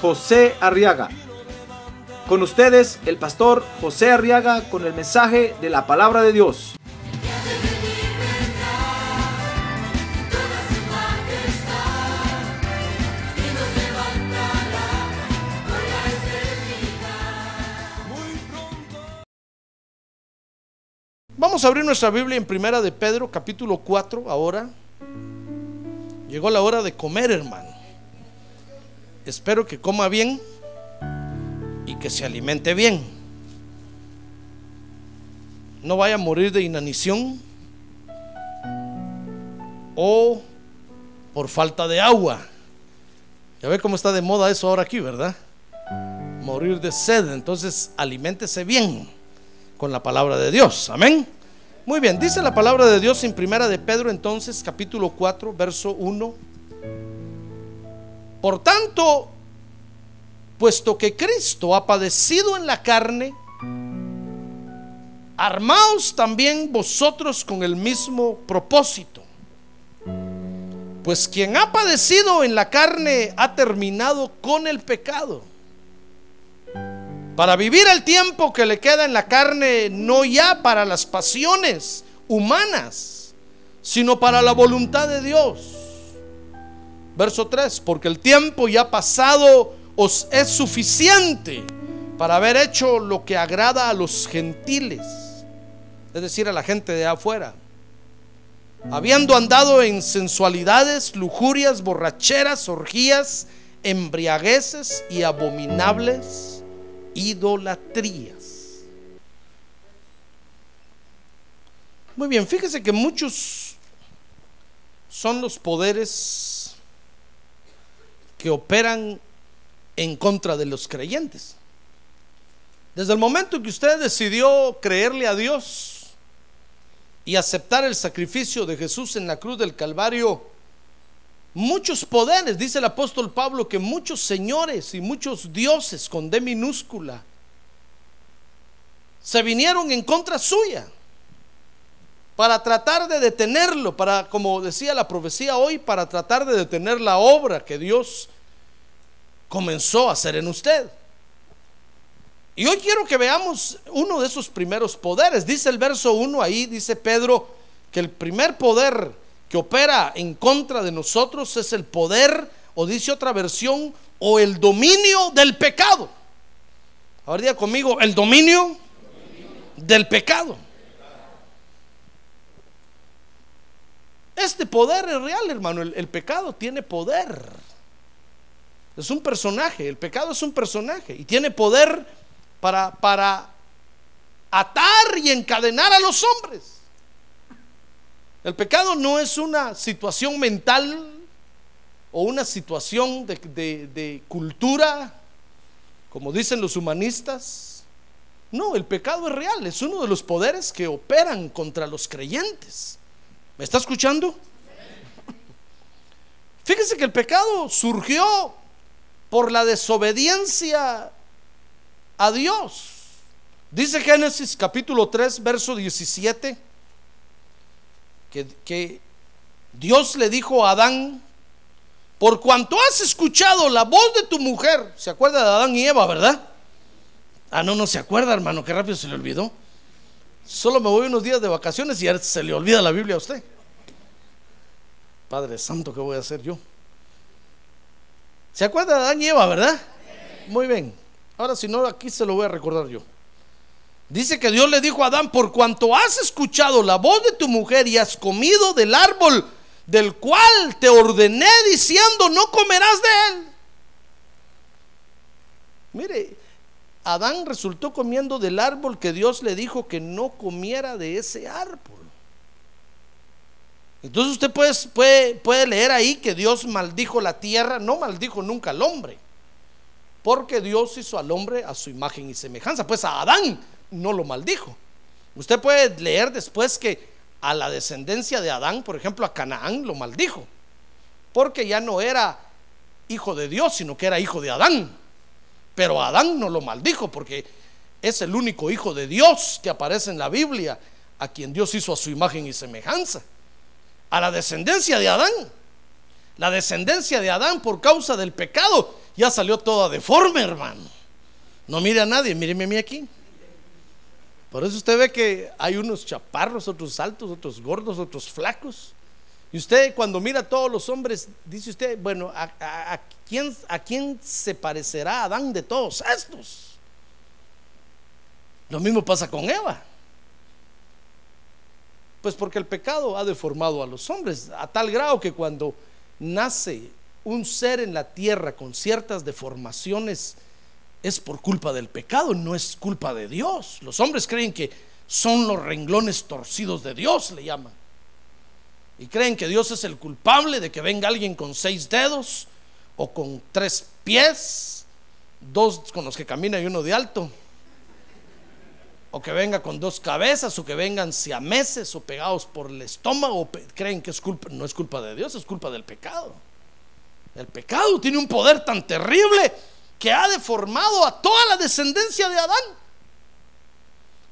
José Arriaga. Con ustedes, el pastor José Arriaga con el mensaje de la palabra de Dios. Vamos a abrir nuestra Biblia en Primera de Pedro, capítulo 4, ahora. Llegó la hora de comer, hermano. Espero que coma bien y que se alimente bien. No vaya a morir de inanición o por falta de agua. Ya ve cómo está de moda eso ahora aquí, ¿verdad? Morir de sed. Entonces, aliméntese bien con la palabra de Dios. Amén. Muy bien, dice la palabra de Dios en Primera de Pedro entonces, capítulo 4, verso 1. Por tanto, puesto que Cristo ha padecido en la carne, armaos también vosotros con el mismo propósito. Pues quien ha padecido en la carne ha terminado con el pecado para vivir el tiempo que le queda en la carne, no ya para las pasiones humanas, sino para la voluntad de Dios. Verso 3, porque el tiempo ya pasado os es suficiente para haber hecho lo que agrada a los gentiles, es decir, a la gente de afuera. Habiendo andado en sensualidades, lujurias, borracheras, orgías, embriagueces y abominables idolatrías. Muy bien, fíjese que muchos son los poderes que operan en contra de los creyentes. Desde el momento que usted decidió creerle a Dios y aceptar el sacrificio de Jesús en la cruz del Calvario, muchos poderes, dice el apóstol Pablo, que muchos señores y muchos dioses con D minúscula se vinieron en contra suya para tratar de detenerlo, para, como decía la profecía hoy, para tratar de detener la obra que Dios comenzó a hacer en usted. Y hoy quiero que veamos uno de esos primeros poderes. Dice el verso 1 ahí, dice Pedro, que el primer poder que opera en contra de nosotros es el poder, o dice otra versión, o el dominio del pecado. Ahora diga conmigo, el dominio del pecado. Este poder es real, hermano. El, pecado tiene poder. Es un personaje. El pecado es un personaje. Y tiene poder para, para atar y encadenar a los hombres. El pecado no es una situación mental o una situación de, de, cultura, como dicen los humanistas. No, el pecado es real, es uno de los poderes que operan contra los creyentes. ¿Me está escuchando? Fíjese que el pecado surgió por la desobediencia a Dios. Dice Génesis capítulo 3, verso 17 que, que Dios le dijo a Adán, por cuanto has escuchado la voz de tu mujer, ¿se acuerda de Adán y Eva, verdad? Ah, no, no se acuerda, hermano, qué rápido se le olvidó. Solo me voy unos días de vacaciones y se le olvida la Biblia a usted. Padre Santo, ¿qué voy a hacer yo? ¿Se acuerda de Adán y Eva, verdad? Muy bien. Ahora, si no, aquí se lo voy a recordar yo. Dice que Dios le dijo a Adán, por cuanto has escuchado la voz de tu mujer y has comido del árbol del cual te ordené diciendo, no comerás de él. Mire, Adán resultó comiendo del árbol que Dios le dijo que no comiera de ese árbol. Entonces usted puede, puede, puede leer ahí que Dios maldijo la tierra, no maldijo nunca al hombre Porque Dios hizo al hombre a su imagen y semejanza. Pues a Adán no lo maldijo. Usted puede leer después que a la descendencia de Adán, por ejemplo, a Canaán lo maldijo. Porque ya no era hijo de Dios, sino que era hijo de Adán. Pero Adán no lo maldijo porque es el único hijo de Dios que aparece en la Biblia, a quien Dios hizo a su imagen y semejanza. A la descendencia de Adán. La descendencia de Adán por causa del pecado ya salió toda deforme, hermano. No mire a nadie, míreme a mí aquí. Por eso usted ve que hay unos chaparros, otros altos, otros gordos, otros flacos. Y usted cuando mira a todos los hombres, dice usted, bueno, ¿a, quién, ¿a quién se parecerá Adán de todos estos? Lo mismo pasa con Eva. Pues porque el pecado ha deformado a los hombres a tal grado que cuando nace un ser en la tierra con ciertas deformaciones es por culpa del pecado, no es culpa de Dios. Los hombres creen que son los renglones torcidos de Dios, le llaman. Y creen que Dios es el culpable de que venga alguien con seis dedos o con tres pies, dos con los que camina y uno de alto. O que venga con dos cabezas, o que vengan siameses o pegados por el estómago. Creen que es culpa, no es culpa de Dios, es culpa del pecado. El pecado tiene un poder tan terrible que ha deformado a toda la descendencia de Adán.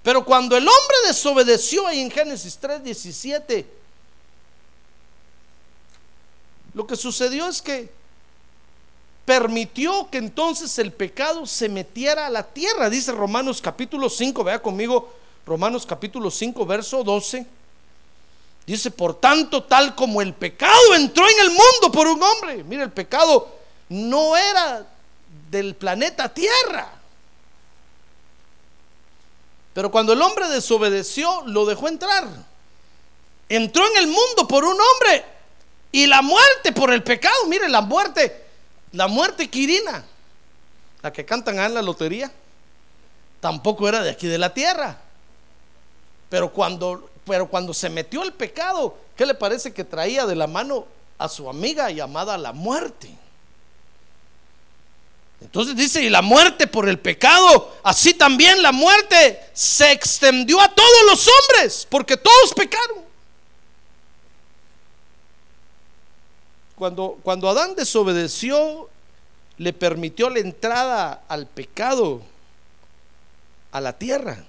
Pero cuando el hombre desobedeció ahí en Génesis 3:17, lo que sucedió es que permitió que entonces el pecado se metiera a la tierra. Dice Romanos capítulo 5, vea conmigo Romanos capítulo 5, verso 12. Dice, por tanto, tal como el pecado entró en el mundo por un hombre. Mire, el pecado no era del planeta Tierra. Pero cuando el hombre desobedeció, lo dejó entrar. Entró en el mundo por un hombre y la muerte por el pecado. Mire, la muerte, la muerte quirina, la que cantan en la lotería, tampoco era de aquí de la tierra. Pero cuando, pero cuando se metió el pecado, ¿qué le parece que traía de la mano a su amiga llamada la muerte? Entonces dice, y la muerte por el pecado, así también la muerte se extendió a todos los hombres, porque todos pecaron. Cuando, cuando Adán desobedeció, le permitió la entrada al pecado a la tierra.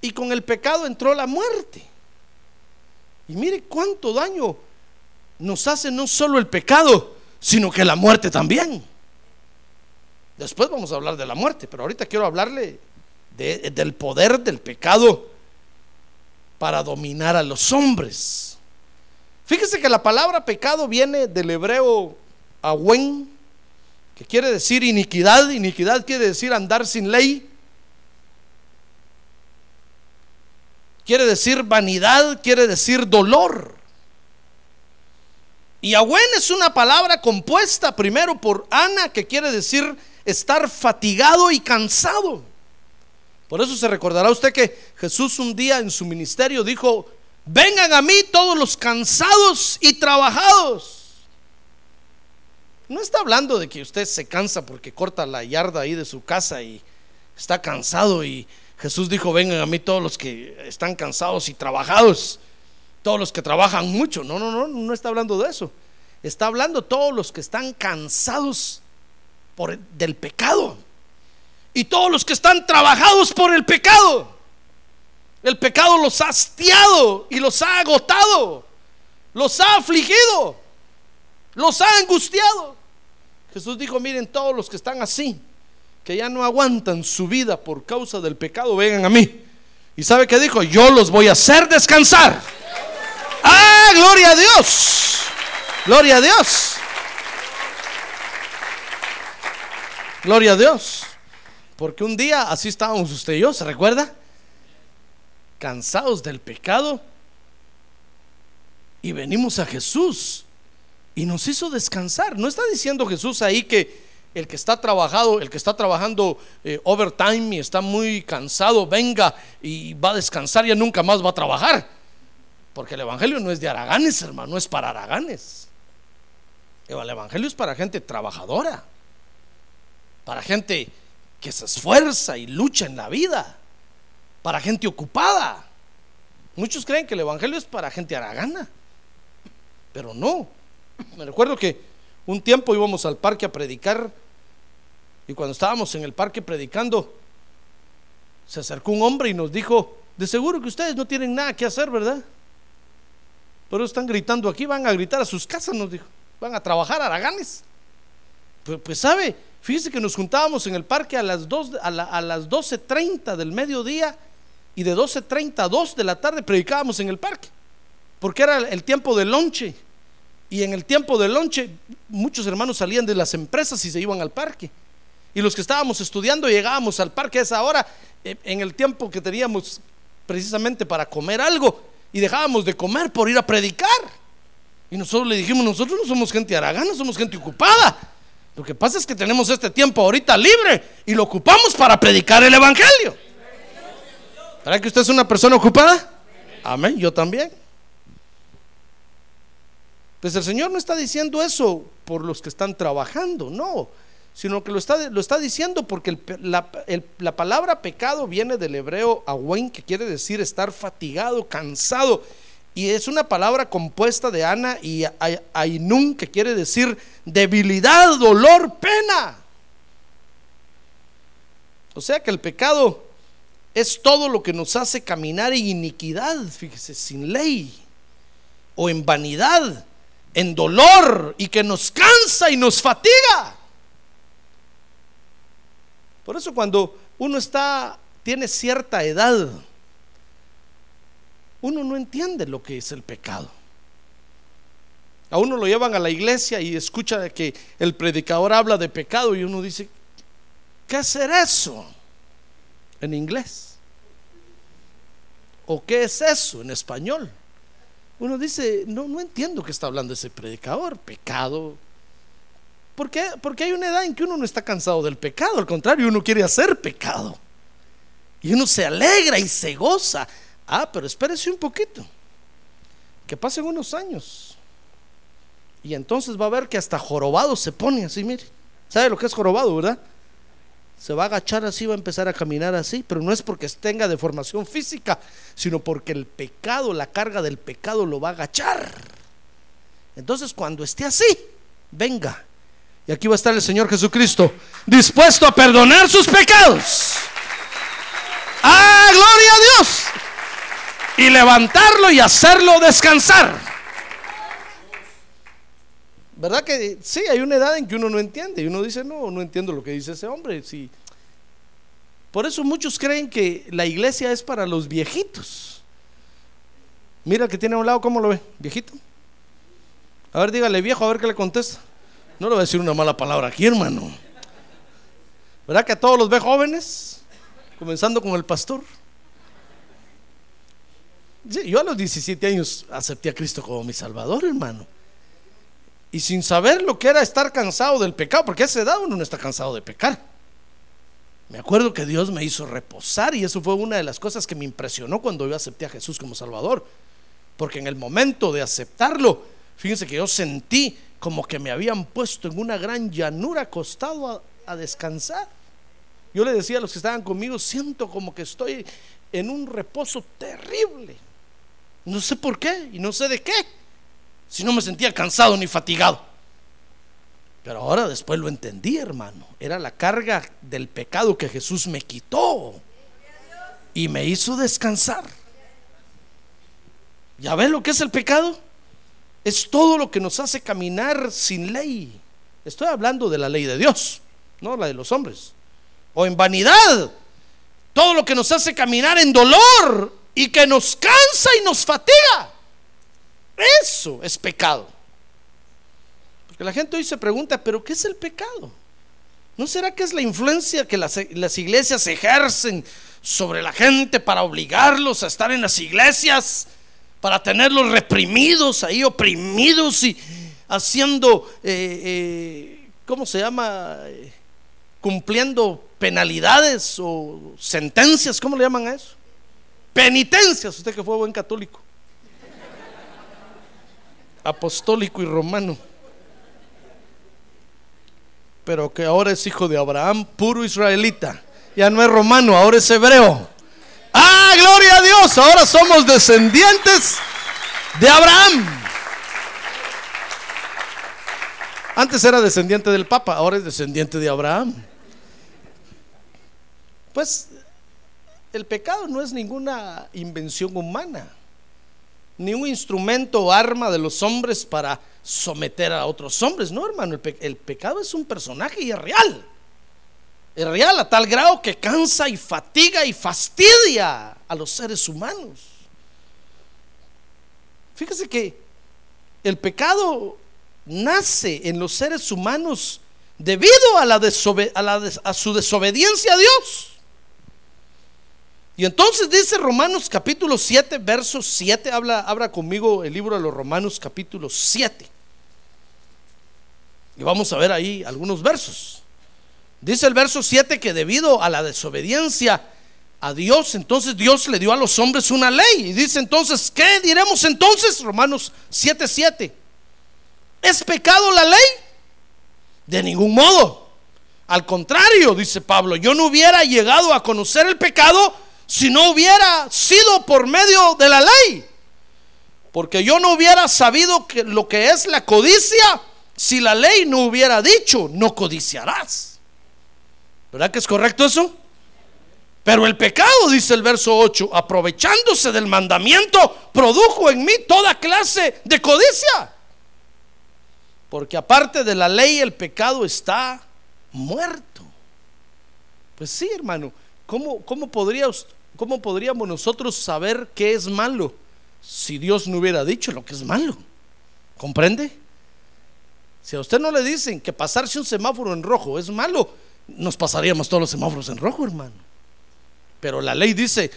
Y con el pecado entró la muerte. Y mire cuánto daño nos hace no solo el pecado, sino que la muerte también. Después vamos a hablar de la muerte, pero ahorita quiero hablarle del poder del pecado para dominar a los hombres. Fíjese que la palabra pecado viene del hebreo awen, que quiere decir iniquidad. Iniquidad quiere decir andar sin ley. Quiere decir vanidad, quiere decir dolor. Y awen es una palabra compuesta primero por Ana, que quiere decir estar fatigado y cansado. Por eso se recordará usted que Jesús un día en su ministerio dijo, vengan a mí todos los cansados y trabajados. No está hablando de que usted se cansa porque corta la yarda ahí de su casa y está cansado y Jesús dijo, vengan a mí todos los que están cansados y trabajados, todos los que trabajan mucho. No, no, no, no está hablando de eso. Está hablando todos los que están cansados por del pecado y todos los que están trabajados por el pecado. El pecado los ha hastiado y los ha agotado, los ha afligido, los ha angustiado. Jesús dijo, miren todos los que están así, que ya no aguantan su vida por causa del pecado, vengan a mí. ¿Y sabe qué dijo? Yo los voy a hacer descansar. Ah, gloria a Dios. Gloria a Dios. Gloria a Dios. Porque un día así estábamos usted y yo, ¿se recuerda? Cansados del pecado y venimos a Jesús y nos hizo descansar. No está diciendo Jesús ahí que el que está trabajado, el que está trabajando eh, overtime y está muy cansado, venga y va a descansar, ya nunca más va a trabajar. Porque el evangelio no es de araganes, hermano, no es para araganes. El evangelio es para gente trabajadora. para gente que se esfuerza y lucha en la vida, para gente ocupada. Muchos creen que el Evangelio es para gente aragana, pero no. Me recuerdo que un tiempo íbamos al parque a predicar y cuando estábamos en el parque predicando, se acercó un hombre y nos dijo, de seguro que ustedes no tienen nada que hacer, ¿verdad? Pero están gritando aquí, van a gritar a sus casas, nos dijo, van a trabajar araganes. Pues, pues sabe, fíjese que nos juntábamos en el parque a las, 2, a, a las 12.30 del mediodía y de 12.30 a 2 de la tarde predicábamos en el parque, porque era el tiempo del lonche. Y en el tiempo del lonche muchos hermanos salían de las empresas y se iban al parque. Y los que estábamos estudiando llegábamos al parque a esa hora, eh, en el tiempo que teníamos precisamente para comer algo, y dejábamos de comer por ir a predicar. Y nosotros le dijimos, nosotros no somos gente aragana, somos gente ocupada. Lo que pasa es que tenemos este tiempo ahorita libre y lo ocupamos para predicar el Evangelio. ¿Para que usted es una persona ocupada? Amén, yo también. Pues el Señor no está diciendo eso por los que están trabajando, no, sino que lo está, lo está diciendo porque la, la, palabra pecado viene del hebreo awen, que quiere decir estar fatigado, cansado, y es una palabra compuesta de ana y ainun, que quiere decir debilidad, dolor, pena. O sea que el pecado es todo lo que nos hace caminar en iniquidad, fíjese, sin ley o en vanidad en dolor y que nos cansa y nos fatiga. Por eso cuando uno está tiene cierta edad, uno no entiende lo que es el pecado. A uno lo llevan a la iglesia y escucha que el predicador habla de pecado y uno dice, ¿qué es eso? En inglés. ¿O qué es eso en español? uno dice, no, no entiendo qué está hablando ese predicador, pecado. ¿Por qué? Porque hay una edad en que uno no está cansado del pecado, al contrario, uno quiere hacer pecado. Y uno se alegra y se goza. Ah, pero espérese un poquito. Que pasen unos años. Y entonces va a ver que hasta jorobado se pone así, mire. ¿Sabe lo que es jorobado, verdad? Se va a agachar así, va a empezar a caminar así, pero no es porque tenga deformación física, sino porque el pecado, la carga del pecado lo va a agachar. Entonces cuando esté así, venga. Y aquí va a estar el Señor Jesucristo, dispuesto a perdonar sus pecados. ¡Ah, gloria a Dios! Y levantarlo y hacerlo descansar. ¿Verdad que sí? Hay una edad en que uno no entiende y uno dice, no, no entiendo lo que dice ese hombre. Sí. Por eso muchos creen que la iglesia es para los viejitos. Mira que tiene a un lado, ¿cómo lo ve? ¿Viejito? A ver, dígale viejo, a ver qué le contesta. No le voy a decir una mala palabra aquí, hermano. ¿Verdad que a todos los ve jóvenes? Comenzando con el pastor. yo a los 17 años acepté a Cristo como mi Salvador, hermano y sin saber lo que era estar cansado del pecado, porque a esa edad uno no está cansado de pecar. Me acuerdo que Dios me hizo reposar y eso fue una de las cosas que me impresionó cuando yo acepté a Jesús como Salvador. Porque en el momento de aceptarlo, fíjense que yo sentí como que me habían puesto en una gran llanura acostado a, a descansar. Yo le decía a los que estaban conmigo, siento como que estoy en un reposo terrible. No sé por qué y no sé de qué si no me sentía cansado ni fatigado. Pero ahora después lo entendí, hermano. Era la carga del pecado que Jesús me quitó y me hizo descansar. ¿Ya ves lo que es el pecado? Es todo lo que nos hace caminar sin ley. Estoy hablando de la ley de Dios, no la de los hombres. O en vanidad. Todo lo que nos hace caminar en dolor y que nos cansa y nos fatiga. Eso es pecado. Porque la gente hoy se pregunta, ¿pero qué es el pecado? ¿No será que es la influencia que las, iglesias ejercen sobre la gente para obligarlos a estar en las iglesias, para tenerlos reprimidos, ahí oprimidos y haciendo, eh, eh, ¿cómo se llama? Cumpliendo penalidades o sentencias, ¿cómo le llaman a eso? Penitencias, usted que fue buen católico apostólico y romano. pero que ahora es hijo de Abraham, puro israelita. Ya no es romano, ahora es hebreo. Ah, gloria a Dios, ahora somos descendientes de Abraham. Antes era descendiente del Papa, ahora es descendiente de Abraham. Pues el pecado no es ninguna invención humana, ni un instrumento o arma de los hombres para someter a otros hombres. No, hermano, el, pe- el pecado es un personaje y es real. Es real a tal grado que cansa y fatiga y fastidia a los seres humanos. Fíjese que el pecado nace en los seres humanos debido a, la a, la a su desobediencia a Dios. Y entonces dice Romanos capítulo 7, verso 7, habla, conmigo el libro de los Romanos capítulo 7. Y vamos a ver ahí algunos versos. Dice el verso 7 que debido a la desobediencia a Dios, entonces Dios le dio a los hombres una ley. Y dice entonces, ¿qué diremos entonces? Romanos 7, 7. ¿Es pecado la ley? De ningún modo. Al contrario, dice Pablo, yo no hubiera llegado a conocer el pecado si no hubiera sido por medio de la ley. Porque yo no hubiera sabido que lo que es la codicia si la ley no hubiera dicho, no codiciarás. ¿Verdad que es correcto eso? Pero el pecado, dice el verso 8, aprovechándose del mandamiento, produjo en mí toda clase de codicia. Porque aparte de la ley, el pecado está muerto. Pues sí, hermano. ¿Cómo, cómo, podría, us- ¿Cómo podríamos nosotros saber qué es malo si Dios no hubiera dicho lo que es malo? ¿Comprende? Si a usted no le dicen que pasarse un semáforo en rojo es malo, nos pasaríamos todos los semáforos en rojo, hermano. Pero la ley dice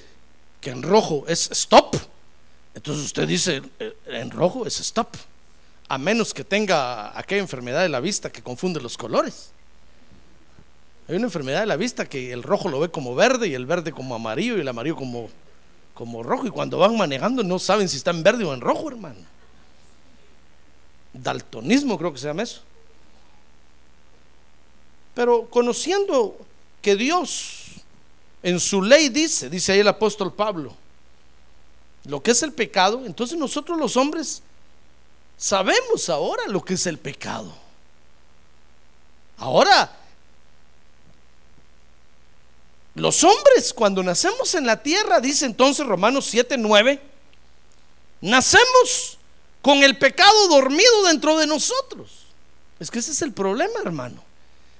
que en rojo es stop. Entonces usted dice eh, en rojo es stop. A menos que tenga aquella enfermedad de la vista que confunde los colores. Hay una enfermedad de la vista que el rojo lo ve como verde y el verde como amarillo y el amarillo como, como rojo. Y cuando van manejando no saben si está en verde o en rojo, hermano. Daltonismo creo que se llama eso. Pero conociendo que Dios en su ley dice, dice ahí el apóstol Pablo, lo que es el pecado, entonces nosotros los hombres sabemos ahora lo que es el pecado. Ahora, los hombres cuando nacemos en la tierra, dice entonces Romanos 7, 9, nacemos con el pecado dormido dentro de nosotros. Es que ese es el problema, hermano.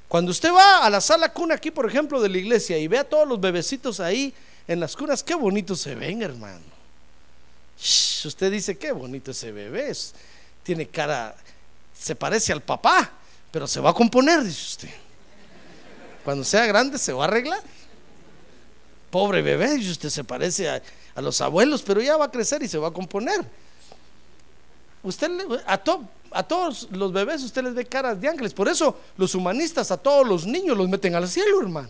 Cuando usted va a la sala cuna aquí, por ejemplo, de la iglesia y ve a todos los bebecitos ahí en las cunas, qué bonitos se ven, hermano. Usted dice, qué bonito ese bebé. Tiene cara, se parece al papá, pero se va a componer, dice usted. Cuando sea grande se va a arreglar. Pobre bebé, dice usted se parece a, los abuelos, pero ya va a crecer y se va a componer. Usted a, to- a todos los bebés usted les ve caras de ángeles. Por eso los humanistas a todos los niños los meten al cielo, hermano.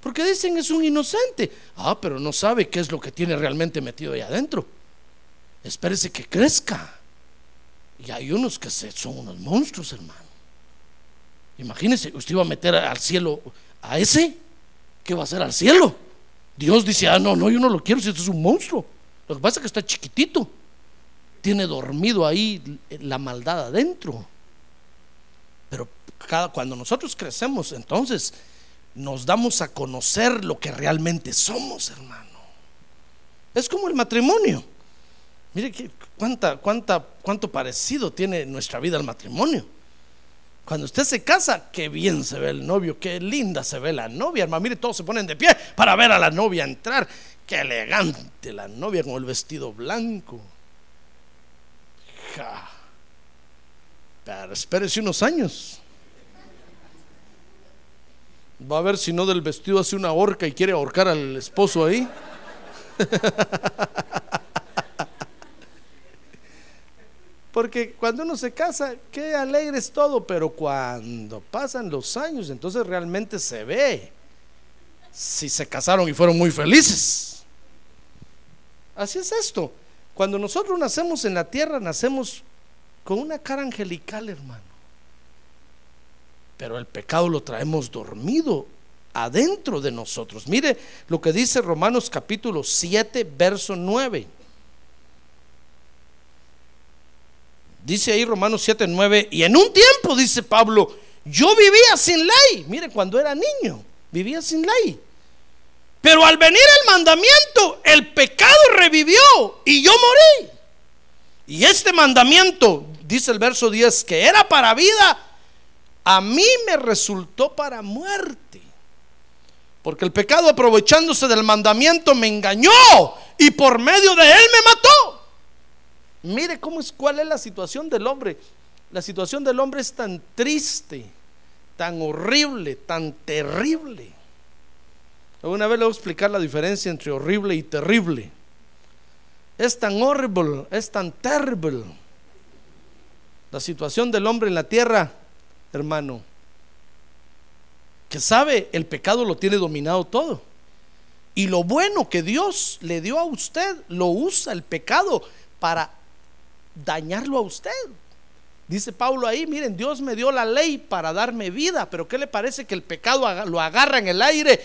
Porque dicen es un inocente. Ah, pero no sabe qué es lo que tiene realmente metido ahí adentro. Espérese que crezca. Y hay unos que son unos monstruos, hermano. Imagínese, usted iba a meter al cielo a ese. ¿Qué va a hacer al cielo? Dios dice, ah, no, no, yo no lo quiero si esto es un monstruo. Lo que pasa es que está chiquitito. Tiene dormido ahí la maldad adentro. Pero cada, cuando nosotros crecemos, entonces nos damos a conocer lo que realmente somos, hermano. Es como el matrimonio. Mire que, cuánta, cuánta, cuánto parecido tiene nuestra vida al matrimonio. Cuando usted se casa, qué bien se ve el novio, qué linda se ve la novia, hermano. Mire, todos se ponen de pie para ver a la novia entrar. Qué elegante la novia con el vestido blanco. Ja. Pero espérese unos años. Va a ver si no del vestido hace una horca y quiere ahorcar al esposo ahí. Porque cuando uno se casa, qué alegre es todo, pero cuando pasan los años, entonces realmente se ve si se casaron y fueron muy felices. Así es esto. Cuando nosotros nacemos en la tierra, nacemos con una cara angelical, hermano. Pero el pecado lo traemos dormido adentro de nosotros. Mire lo que dice Romanos capítulo 7, verso 9. Dice ahí Romanos 7, 9, y en un tiempo, dice Pablo, yo vivía sin ley. Mire, cuando era niño, vivía sin ley. Pero al venir el mandamiento, el pecado revivió y yo morí. Y este mandamiento, dice el verso 10, que era para vida, a mí me resultó para muerte. Porque el pecado aprovechándose del mandamiento me engañó y por medio de él me mató. Mire cómo es cuál es la situación del hombre. La situación del hombre es tan triste, tan horrible, tan terrible. Una vez le voy a explicar la diferencia entre horrible y terrible. Es tan horrible, es tan terrible. La situación del hombre en la tierra, hermano, que sabe el pecado lo tiene dominado todo. Y lo bueno que Dios le dio a usted, lo usa el pecado para dañarlo a usted. Dice Pablo ahí, miren, Dios me dio la ley para darme vida, pero ¿qué le parece que el pecado lo agarra en el aire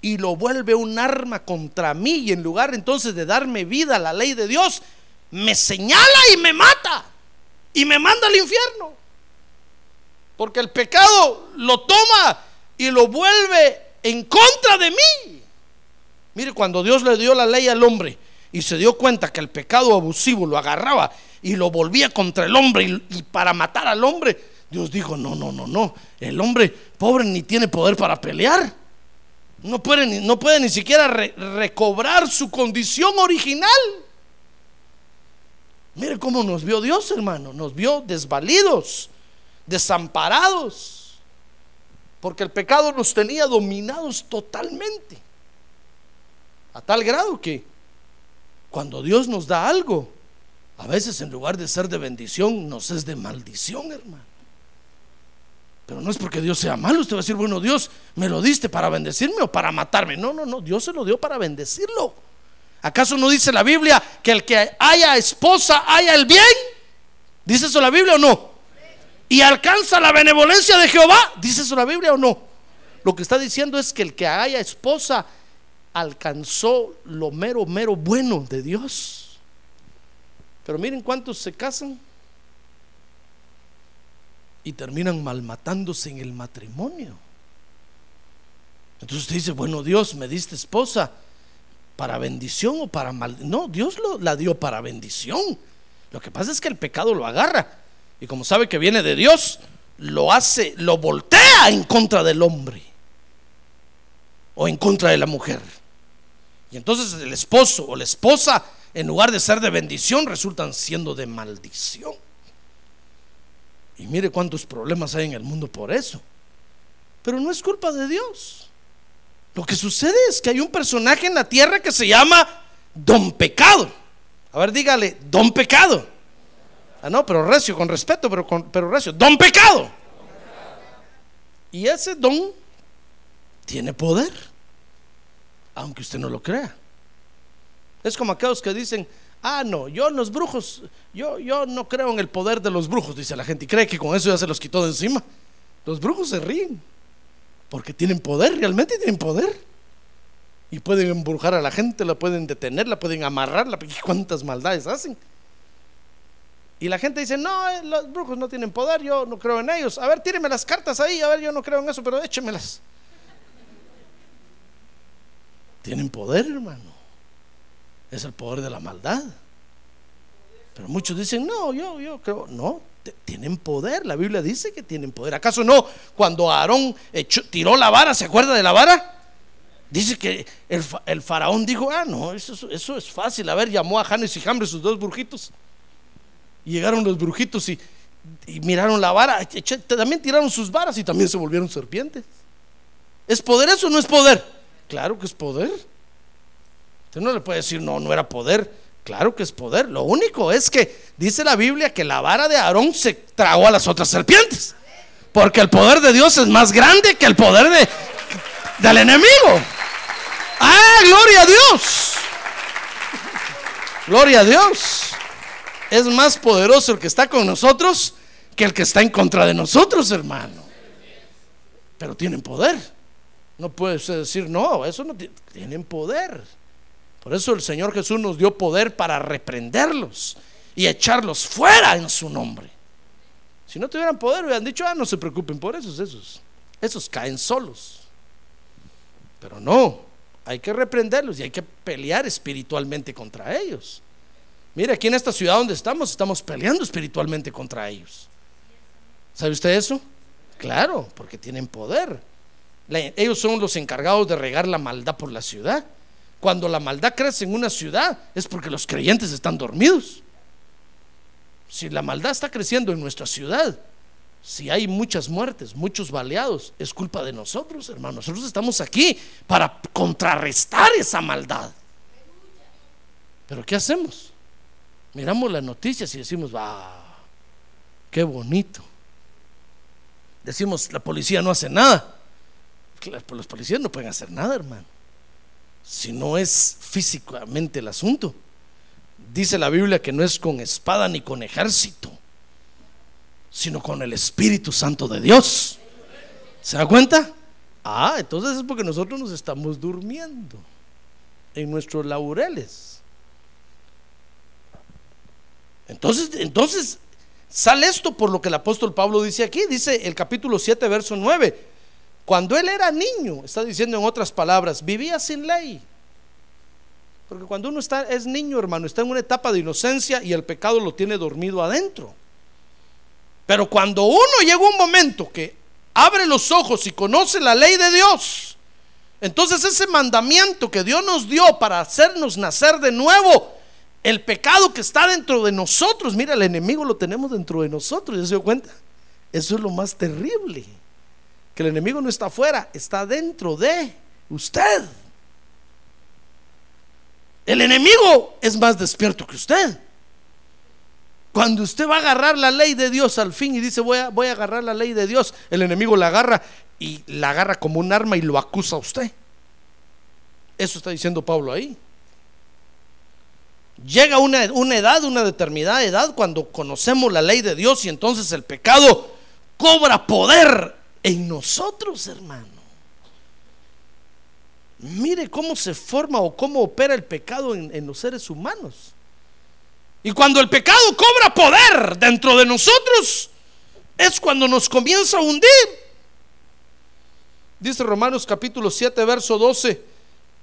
y lo vuelve un arma contra mí y en lugar entonces de darme vida la ley de Dios, me señala y me mata y me manda al infierno? Porque el pecado lo toma y lo vuelve en contra de mí. Mire, cuando Dios le dio la ley al hombre y se dio cuenta que el pecado abusivo lo agarraba y lo volvía contra el hombre y, para matar al hombre, Dios dijo, no, no, no, no, el hombre pobre ni tiene poder para pelear. No puede, ni, no puede ni siquiera recobrar su condición original. Mire cómo nos vio Dios, hermano. Nos vio desvalidos, desamparados. Porque el pecado nos tenía dominados totalmente. A tal grado que cuando Dios nos da algo, a veces en lugar de ser de bendición, nos es de maldición, hermano. Pero no es porque Dios sea malo. Usted va a decir, bueno, Dios me lo diste para bendecirme o para matarme. No, no, no. Dios se lo dio para bendecirlo. ¿Acaso no dice la Biblia que el que haya esposa haya el bien? ¿Dice eso la Biblia o no? Y alcanza la benevolencia de Jehová. ¿Dice eso la Biblia o no? Lo que está diciendo es que el que haya esposa alcanzó lo mero, mero bueno de Dios. Pero miren cuántos se casan y terminan malmatándose en el matrimonio. Entonces usted dice, bueno, Dios, me diste esposa para bendición o para mal. No, Dios la dio para bendición. Lo que pasa es que el pecado lo agarra y como sabe que viene de Dios, lo hace, lo voltea en contra del hombre o en contra de la mujer. Y entonces el esposo o la esposa en lugar de ser de bendición, resultan siendo de maldición. Y mire cuántos problemas hay en el mundo por eso. Pero no es culpa de Dios. Lo que sucede es que hay un personaje en la tierra que se llama Don Pecado. A ver, dígale, Don Pecado. Ah, no, pero recio, con respeto, pero, pero recio. Don Pecado. Y ese don tiene poder, aunque usted no lo crea. Es como aquellos que dicen, ah, no, yo los brujos, yo, yo no creo en el poder de los brujos, dice la gente, y cree que con eso ya se los quitó de encima. Los brujos se ríen, porque tienen poder, realmente tienen poder. Y pueden embrujar a la gente, la pueden detener, la pueden amarrar, cuántas maldades hacen. Y la gente dice, no, eh, los brujos no tienen poder, yo no creo en ellos. A ver, tíreme las cartas ahí, a ver, yo no creo en eso, pero échemelas. Tienen poder, hermano es el poder de la maldad. Pero muchos dicen, no, yo, yo creo, no, tienen poder. La Biblia dice que tienen poder. ¿Acaso no? Cuando Aarón tiró la vara, ¿se acuerda de la vara? Dice que el, faraón dijo, ah, no, eso, eso, es fácil. A ver, llamó a Janes y Jambre, sus dos brujitos. Llegaron los brujitos y miraron la vara. También tiraron sus varas y también se volvieron serpientes. ¿Es poder eso o no es poder? Claro que es poder. Usted no le puede decir, no, no era poder. Claro que es poder. Lo único es que dice la Biblia que la vara de Aarón se tragó a las otras serpientes. Porque el poder de Dios es más grande que el poder de, del enemigo. Ah, gloria a Dios. Gloria a Dios. Es más poderoso el que está con nosotros que el que está en contra de nosotros, hermano. pero tienen poder. No puede usted decir, no, eso no tiene, tienen poder. Por eso el Señor Jesús nos dio poder para reprenderlos y echarlos fuera en su nombre. Si no tuvieran poder, hubieran dicho, ah, no se preocupen por esos, esos. Esos caen solos. Pero no, hay que reprenderlos y hay que pelear espiritualmente contra ellos. Mire, aquí en esta ciudad donde estamos, estamos peleando espiritualmente contra ellos. ¿Sabe usted eso? Claro, porque tienen poder. ellos son los encargados de regar la maldad por la ciudad. Cuando la maldad crece en una ciudad es porque los creyentes están dormidos. Si la maldad está creciendo en nuestra ciudad, si hay muchas muertes, muchos baleados, es culpa de nosotros, hermanos. Nosotros estamos aquí para contrarrestar esa maldad. Pero ¿qué hacemos? Miramos las noticias y decimos, va, qué bonito. Decimos, la policía no hace nada. Los policías no pueden hacer nada, hermano. Si no es físicamente el asunto. Dice la Biblia que no es con espada ni con ejército sino con el Espíritu Santo de Dios. ¿Se da cuenta? Ah, entonces es porque nosotros nos estamos durmiendo en nuestros laureles. Entonces, entonces sale esto por lo que el apóstol Pablo dice aquí, dice el capítulo 7, verso 9. Cuando él era niño, está diciendo en otras palabras, vivía sin ley. Porque cuando uno está, es niño, hermano, está en una etapa de inocencia y el pecado lo tiene dormido adentro. Pero cuando uno llega un momento que abre los ojos y conoce la ley de Dios, entonces ese mandamiento que Dios nos dio para hacernos nacer de nuevo, el pecado que está dentro de nosotros, mira, el enemigo lo tenemos dentro de nosotros, ¿ya se dio cuenta? Eso es lo más terrible, que el enemigo no está afuera, está dentro de usted. El enemigo es más despierto que usted. Cuando usted va a agarrar la ley de Dios al fin y dice voy a, voy a agarrar la ley de Dios, el enemigo la agarra y la agarra como un arma y lo acusa a usted. Eso está diciendo Pablo ahí. Llega una, una edad, una determinada edad, cuando conocemos la ley de Dios y entonces el pecado cobra poder en nosotros, hermano. Mire cómo se forma o cómo opera el pecado en, los seres humanos. Y cuando el pecado cobra poder dentro de nosotros, es cuando nos comienza a hundir. Dice Romanos capítulo 7, verso 12,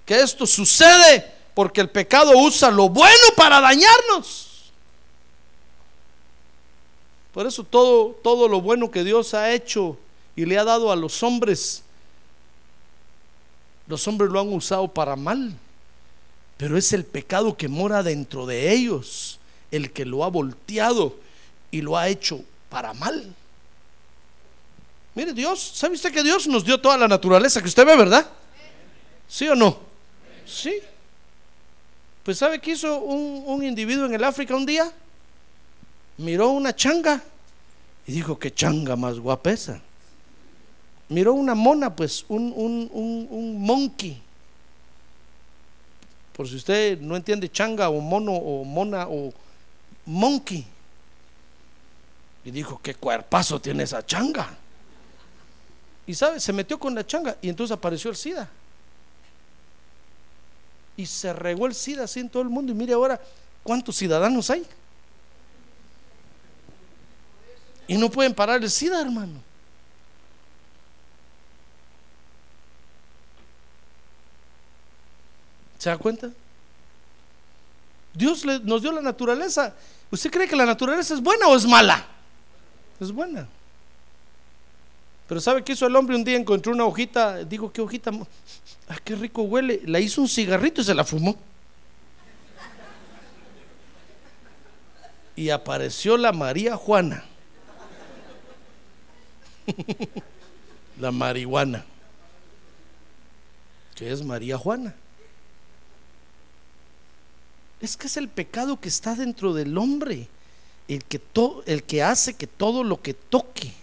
que esto sucede porque el pecado usa lo bueno para dañarnos. Por eso todo, todo lo bueno que Dios ha hecho y le ha dado a los hombres, los hombres lo han usado para mal. Pero es el pecado que mora dentro de ellos el que lo ha volteado y lo ha hecho para mal. Mire, Dios, ¿sabe usted que Dios nos dio toda la naturaleza que usted ve, verdad? ¿Sí o no? Sí. Pues ¿sabe qué hizo un, individuo en el África un día? Miró una changa y dijo, que changa más guapesa. Miró una mona, pues, un, un, un monkey. Por si usted no entiende changa o mono o mona o monkey. Y dijo, ¿qué cuerpazo tiene esa changa? Y sabe, se metió con la changa y entonces apareció el SIDA. Y se regó el SIDA así en todo el mundo. Y mire ahora cuántos ciudadanos hay. Y no pueden parar el SIDA, hermano. ¿Se da cuenta? Dios nos dio la naturaleza ¿Usted cree que la naturaleza es buena o es mala? Es buena. Pero ¿sabe qué hizo el hombre? Un día encontró una hojita, digo, ¿qué hojita? Ah, qué rico huele. La hizo un cigarrito y se la fumó. Y apareció la María Juana. la marihuana. ¿Qué es María Juana? Es que es el pecado que está dentro del hombre, el que, el que hace que todo lo que toque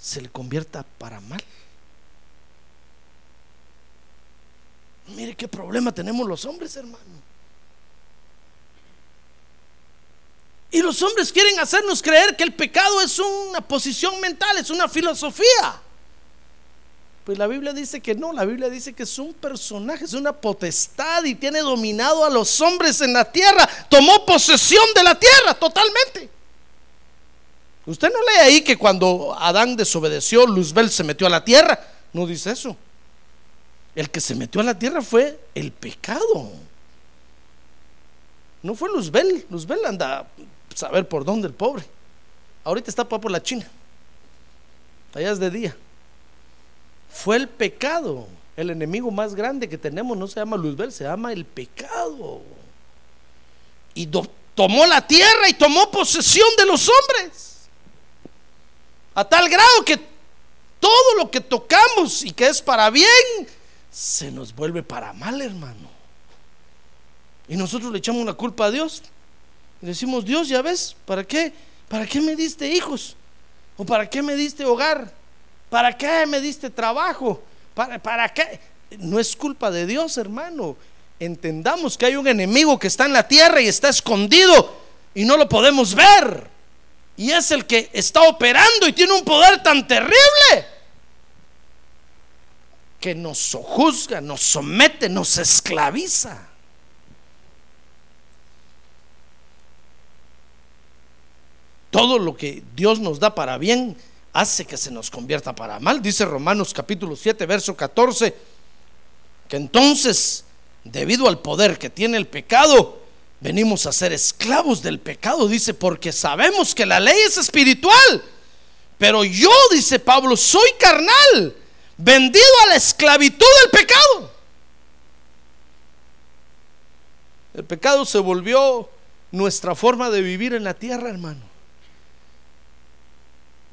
se le convierta para mal. Mire qué problema tenemos los hombres, hermano. Y los hombres quieren hacernos creer que el pecado es una posición mental, es una filosofía. Pues la Biblia dice que no, la Biblia dice que es un personaje, es una potestad y tiene dominado a los hombres en la tierra, tomó posesión de la tierra totalmente. Usted no lee ahí que cuando Adán desobedeció, Luzbel se metió a la tierra, no dice eso. El que se metió a la tierra fue el pecado. No fue Luzbel, Luzbel anda a saber por dónde el pobre. Ahorita está por la China. Allá es de día fue el pecado. El enemigo más grande que tenemos no se llama Luzbel, se llama el pecado. Y tomó la tierra y tomó posesión de los hombres. A tal grado que todo lo que tocamos y que es para bien, se nos vuelve para mal, hermano. Y nosotros le echamos la culpa a Dios. Y decimos, Dios, ya ves, ¿para qué? ¿Para qué me diste hijos? ¿O para qué me diste hogar? ¿Para qué me diste trabajo? ¿Para, ¿Para qué? No es culpa de Dios, hermano. Entendamos que hay un enemigo que está en la tierra y está escondido y no lo podemos ver. Y es el que está operando y tiene un poder tan terrible que nos juzga, nos somete, nos esclaviza. Todo lo que Dios nos da para bien hace que se nos convierta para mal. Dice Romanos capítulo 7, verso 14, que entonces, debido al poder que tiene el pecado, venimos a ser esclavos del pecado. Dice, porque sabemos que la ley es espiritual, pero yo, dice Pablo, soy carnal, vendido a la esclavitud del pecado. El pecado se volvió nuestra forma de vivir en la tierra, hermano.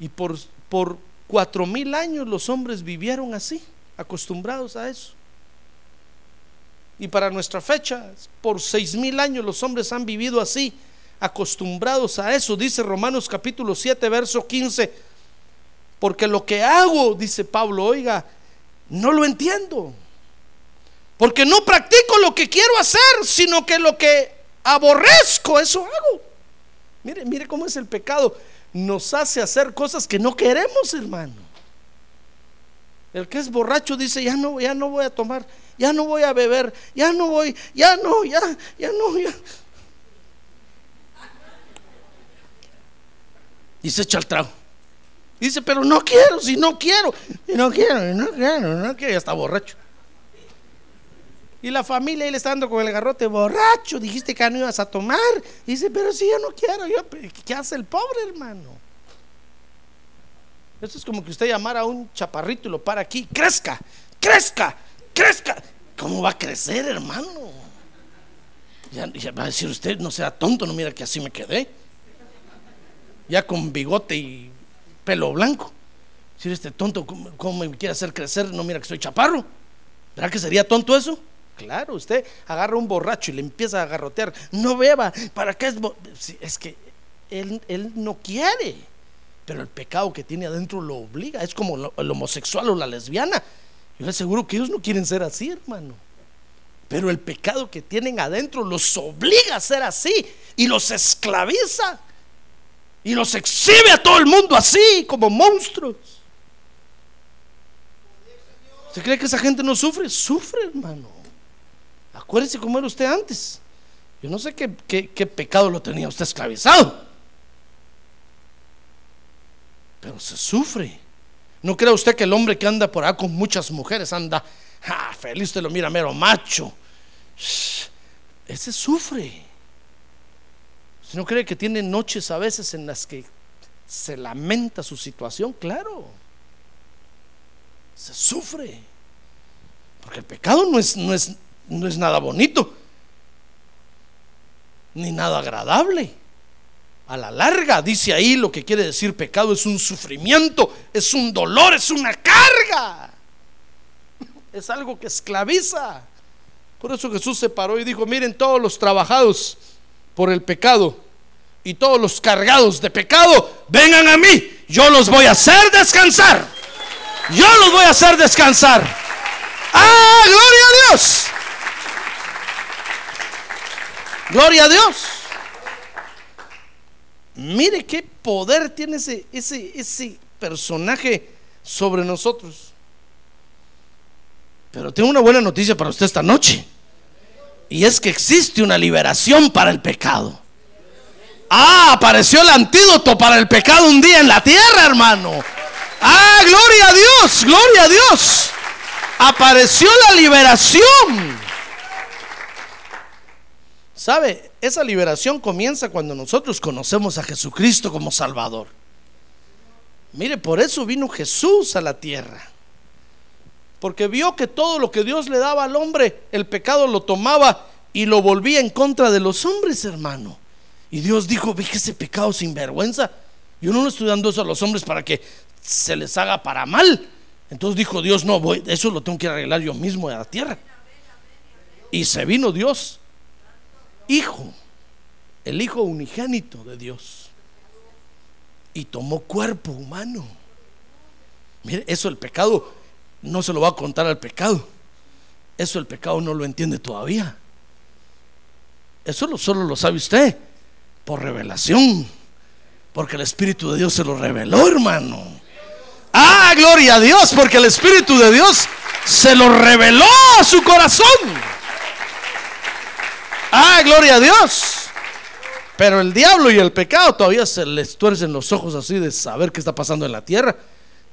Y por, por cuatro mil años los hombres vivieron así, acostumbrados a eso. Y para nuestra fecha, por seis mil años los hombres han vivido así, acostumbrados a eso. Dice Romanos capítulo 7, verso 15. Porque lo que hago, dice Pablo, oiga, no lo entiendo. Porque no practico lo que quiero hacer, sino que lo que aborrezco, eso hago. Mire, mire cómo es el pecado nos hace hacer cosas que no queremos, hermano. El que es borracho dice, ya no, ya no voy a tomar, ya no voy a beber, ya no voy, ya no, ya, ya no, ya. Y se echa el trago. Dice, pero no quiero, si no quiero, y no quiero, y no quiero, no quiero, ya está borracho. Y la familia ahí le está dando con el garrote, borracho, dijiste que no ibas a tomar. dice, pero si yo no quiero, ¿qué hace el pobre hermano? Esto es como que usted llamara a un chaparrito y lo para aquí, crezca, crezca, crezca. ¿Cómo va a crecer, hermano? Ya, va a decir usted, no sea tonto, no mira que así me quedé. Ya con bigote y pelo blanco. Si este tonto, ¿cómo, ¿cómo, me quiere hacer crecer? No mira que soy chaparro. ¿Verdad que sería tonto eso? Claro, usted agarra un borracho y le empieza a garrotear. No beba, ¿para qué es? es que él, él, no quiere, pero el pecado que tiene adentro lo obliga. Es como el homosexual o la lesbiana. Yo le aseguro que ellos no quieren ser así, hermano. Pero el pecado que tienen adentro los obliga a ser así y los esclaviza y los exhibe a todo el mundo así, como monstruos. ¿Usted cree que esa gente no sufre? Sufre, hermano. Acuérdese cómo era usted antes. Yo no sé qué, qué, pecado lo tenía usted esclavizado. Pero se sufre. ¿No cree usted que el hombre que anda por ahí con muchas mujeres anda, feliz, usted lo mira mero macho? Ese sufre. ¿Usted no cree que tiene noches a veces en las que se lamenta su situación? Claro. Se sufre. Porque el pecado no es, no es, no es nada bonito, ni nada agradable. A la larga, dice ahí lo que quiere decir pecado, es un sufrimiento, es un dolor, es una carga. Es algo que esclaviza. Por eso Jesús se paró y dijo, miren todos los trabajados por el pecado y todos los cargados de pecado, vengan a mí, yo los voy a hacer descansar. Yo los voy a hacer descansar. ¡Ah, gloria a Dios! Gloria a Dios. Mire qué poder tiene ese, ese, ese personaje sobre nosotros. Pero tengo una buena noticia para usted esta noche. Y es que existe una liberación para el pecado. Ah, apareció el antídoto para el pecado un día en la tierra, hermano. Ah, gloria a Dios, gloria a Dios. Apareció la liberación. ¿Sabe? Esa liberación comienza cuando nosotros conocemos a Jesucristo como Salvador. Mire, por eso vino Jesús a la tierra. Porque vio que todo lo que Dios le daba al hombre, el pecado lo tomaba y lo volvía en contra de los hombres, hermano. Y Dios dijo, ve que ese pecado sin vergüenza. Yo no le estoy dando eso a los hombres para que se les haga para mal. Entonces dijo Dios, no, voy, eso lo tengo que arreglar yo mismo a la tierra. Y se vino Dios hijo, el hijo unigénito de Dios, y tomó cuerpo humano. Mire, eso el pecado no se lo va a contar al pecado. Eso el pecado no lo entiende todavía. Eso solo lo sabe usted por revelación. Porque el Espíritu de Dios se lo reveló, hermano. Ah, gloria a Dios, porque el Espíritu de Dios se lo reveló a su corazón. Ah, gloria a Dios. Pero el diablo y el pecado todavía se les tuercen los ojos así de saber qué está pasando en la tierra.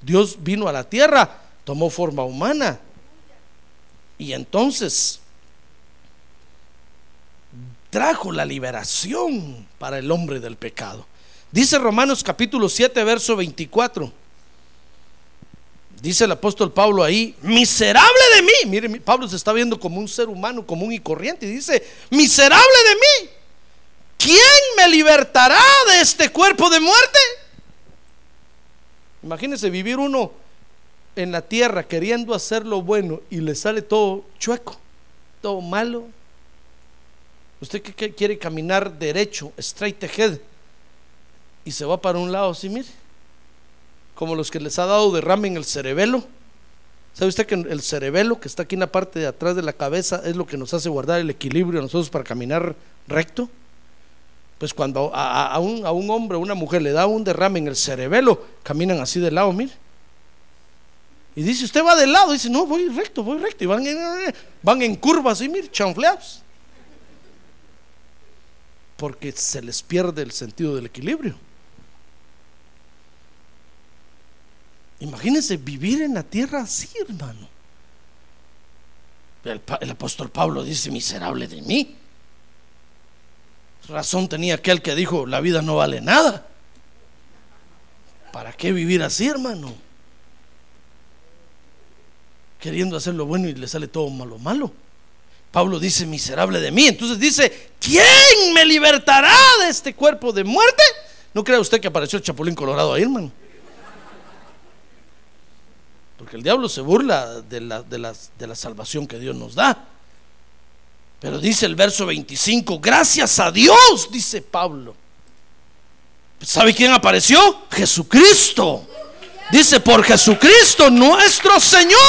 Dios vino a la tierra, tomó forma humana. Y entonces trajo la liberación para el hombre del pecado. Dice Romanos capítulo 7, verso 24. Dice el apóstol Pablo ahí, miserable de mí. Mire, Pablo se está viendo como un ser humano común y corriente y dice, miserable de mí. ¿Quién me libertará de este cuerpo de muerte? Imagínese vivir uno en la tierra queriendo hacer lo bueno y le sale todo chueco, todo malo. Usted que quiere caminar derecho, straight ahead, y se va para un lado así, mire como los que les ha dado derrame en el cerebelo. ¿Sabe usted que el cerebelo que está aquí en la parte de atrás de la cabeza es lo que nos hace guardar el equilibrio a nosotros para caminar recto? Pues cuando a, un, hombre o una mujer le da un derrame en el cerebelo, caminan así de lado, mire. Y dice, usted va de lado, dice, no, voy recto, voy recto. Y van en, van en curvas, así, mire, chanfleados. Porque se les pierde el sentido del equilibrio. Imagínense vivir en la tierra así, hermano. El, apóstol Pablo dice, miserable de mí. Razón tenía aquel que dijo, la vida no vale nada. ¿Para qué vivir así, hermano? Queriendo hacer lo bueno y le sale todo malo, malo. Pablo dice, miserable de mí. Entonces dice, ¿quién me libertará de este cuerpo de muerte? ¿No crea usted que apareció el Chapulín Colorado ahí, hermano? Porque el diablo se burla de la, de, de la salvación que Dios nos da. Pero dice el verso 25, gracias a Dios, dice Pablo. ¿Sabe quién apareció? Jesucristo. Dice, por Jesucristo nuestro Señor.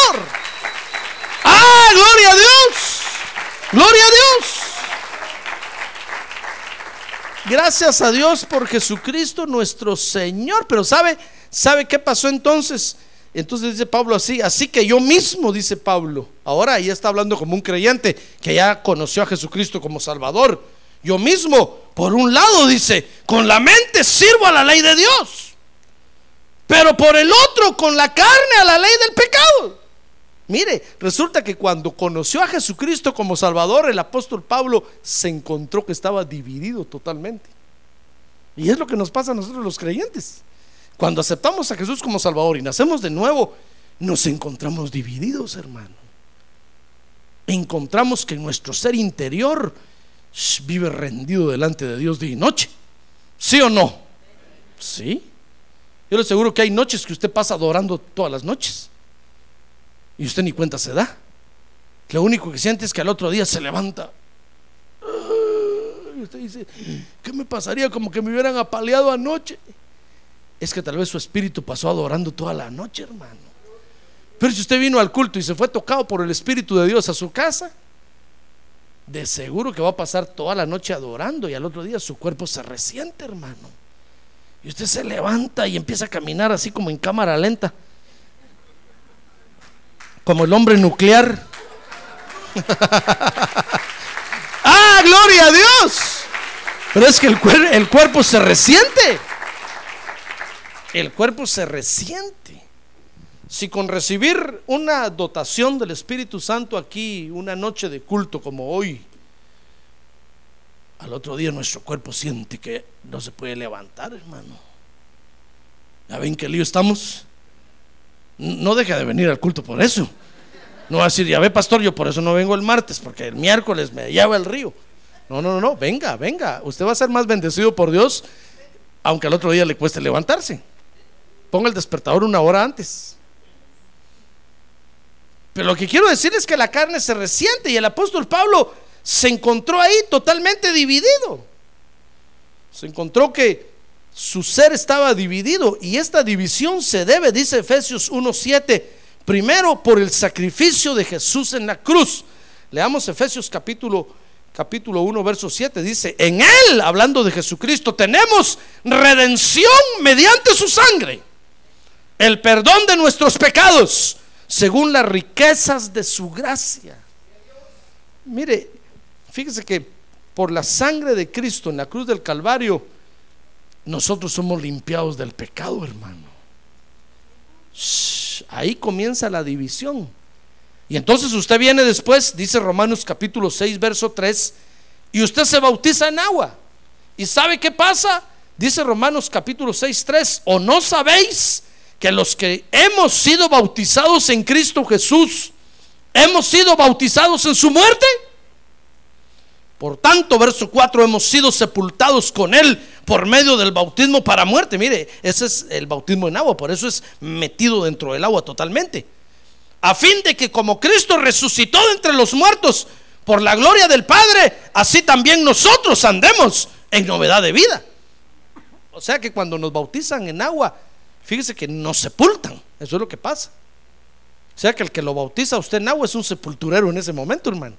Ah, gloria a Dios. Gloria a Dios. Gracias a Dios por Jesucristo nuestro Señor. Pero ¿sabe? ¿Sabe qué pasó entonces? Entonces dice Pablo así, así que yo mismo, dice Pablo, ahora ya está hablando como un creyente que ya conoció a Jesucristo como Salvador. Yo mismo, por un lado, dice, con la mente sirvo a la ley de Dios, pero por el otro, con la carne a la ley del pecado. Mire, resulta que cuando conoció a Jesucristo como Salvador, el apóstol Pablo se encontró que estaba dividido totalmente. Y es lo que nos pasa a nosotros los creyentes. Cuando aceptamos a Jesús como Salvador y nacemos de nuevo, nos encontramos divididos, hermano. Encontramos que nuestro ser interior vive rendido delante de Dios día y noche. ¿Sí o no? Sí. Yo le aseguro que hay noches que usted pasa adorando todas las noches. Y usted ni cuenta se da. Lo único que siente es que al otro día se levanta. Y usted dice, ¿qué me pasaría como que me hubieran apaleado anoche? Es que tal vez su espíritu pasó adorando toda la noche, hermano. Pero si usted vino al culto y se fue tocado por el Espíritu de Dios a su casa, de seguro que va a pasar toda la noche adorando y al otro día su cuerpo se resiente, hermano. Y usted se levanta y empieza a caminar así como en cámara lenta. como el hombre nuclear. ah, gloria a Dios. Pero es que el, el cuerpo se resiente. El cuerpo se resiente. Si con recibir una dotación del Espíritu Santo aquí, una noche de culto como hoy, al otro día nuestro cuerpo siente que no se puede levantar, hermano. ¿Ya ven qué lío estamos? No deja de venir al culto por eso. No va a decir, ya ve, pastor, yo por eso no vengo el martes, porque el miércoles me lleva el río. No, no, no, no, venga, venga. Usted va a ser más bendecido por Dios, aunque al otro día le cueste levantarse. Ponga el despertador una hora antes. Pero lo que quiero decir es que la carne se resiente y el apóstol Pablo se encontró ahí totalmente dividido. Se encontró que su ser estaba dividido y esta división se debe, dice Efesios 1.7, primero por el sacrificio de Jesús en la cruz. Leamos Efesios capítulo, capítulo 1, verso 7, dice, en Él, hablando de Jesucristo, tenemos redención mediante su sangre, el perdón de nuestros pecados, según las riquezas de su gracia. Mire, fíjese que por la sangre de Cristo en la cruz del Calvario, nosotros somos limpiados del pecado, hermano. Ahí comienza la división. Y entonces usted viene después, dice Romanos capítulo 6, verso 3, y usted se bautiza en agua. ¿Y sabe qué pasa? Dice Romanos capítulo 6, 3, o no sabéis que los que hemos sido bautizados en Cristo Jesús, hemos sido bautizados en su muerte. Por tanto, verso 4, hemos sido sepultados con Él por medio del bautismo para muerte. Mire, ese es el bautismo en agua, por eso es metido dentro del agua totalmente. A fin de que como Cristo resucitó de entre los muertos por la gloria del Padre, así también nosotros andemos en novedad de vida. O sea que cuando nos bautizan en agua, fíjese que nos sepultan. Eso es lo que pasa. O sea que el que lo bautiza a usted en agua es un sepulturero en ese momento, hermano.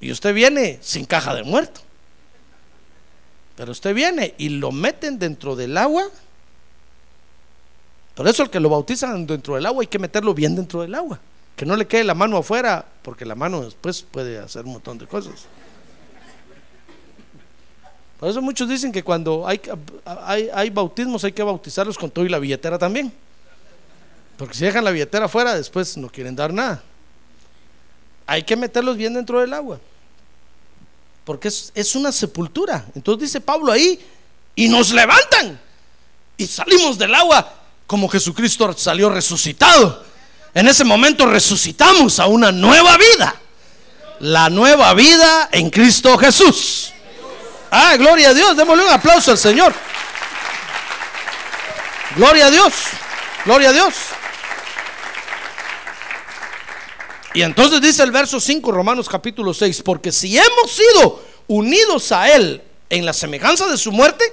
Y usted viene sin caja de muerto. Pero usted viene y lo meten dentro del agua. Por eso el que lo bautizan dentro del agua hay que meterlo bien dentro del agua. Que no le quede la mano afuera, porque la mano después puede hacer un montón de cosas. Por eso muchos dicen que cuando hay, hay, bautismos hay que bautizarlos con todo y la billetera también. Porque si dejan la billetera afuera, después no quieren dar nada. Hay que meterlos bien dentro del agua. Porque es, es una sepultura. Entonces dice Pablo ahí, y nos levantan. Y salimos del agua como Jesucristo salió resucitado. En ese momento resucitamos a una nueva vida. La nueva vida en Cristo Jesús. Ah, gloria a Dios. Démosle un aplauso al Señor. Gloria a Dios. Gloria a Dios. Y entonces dice el verso 5, Romanos capítulo 6, porque si hemos sido unidos a Él en la semejanza de su muerte,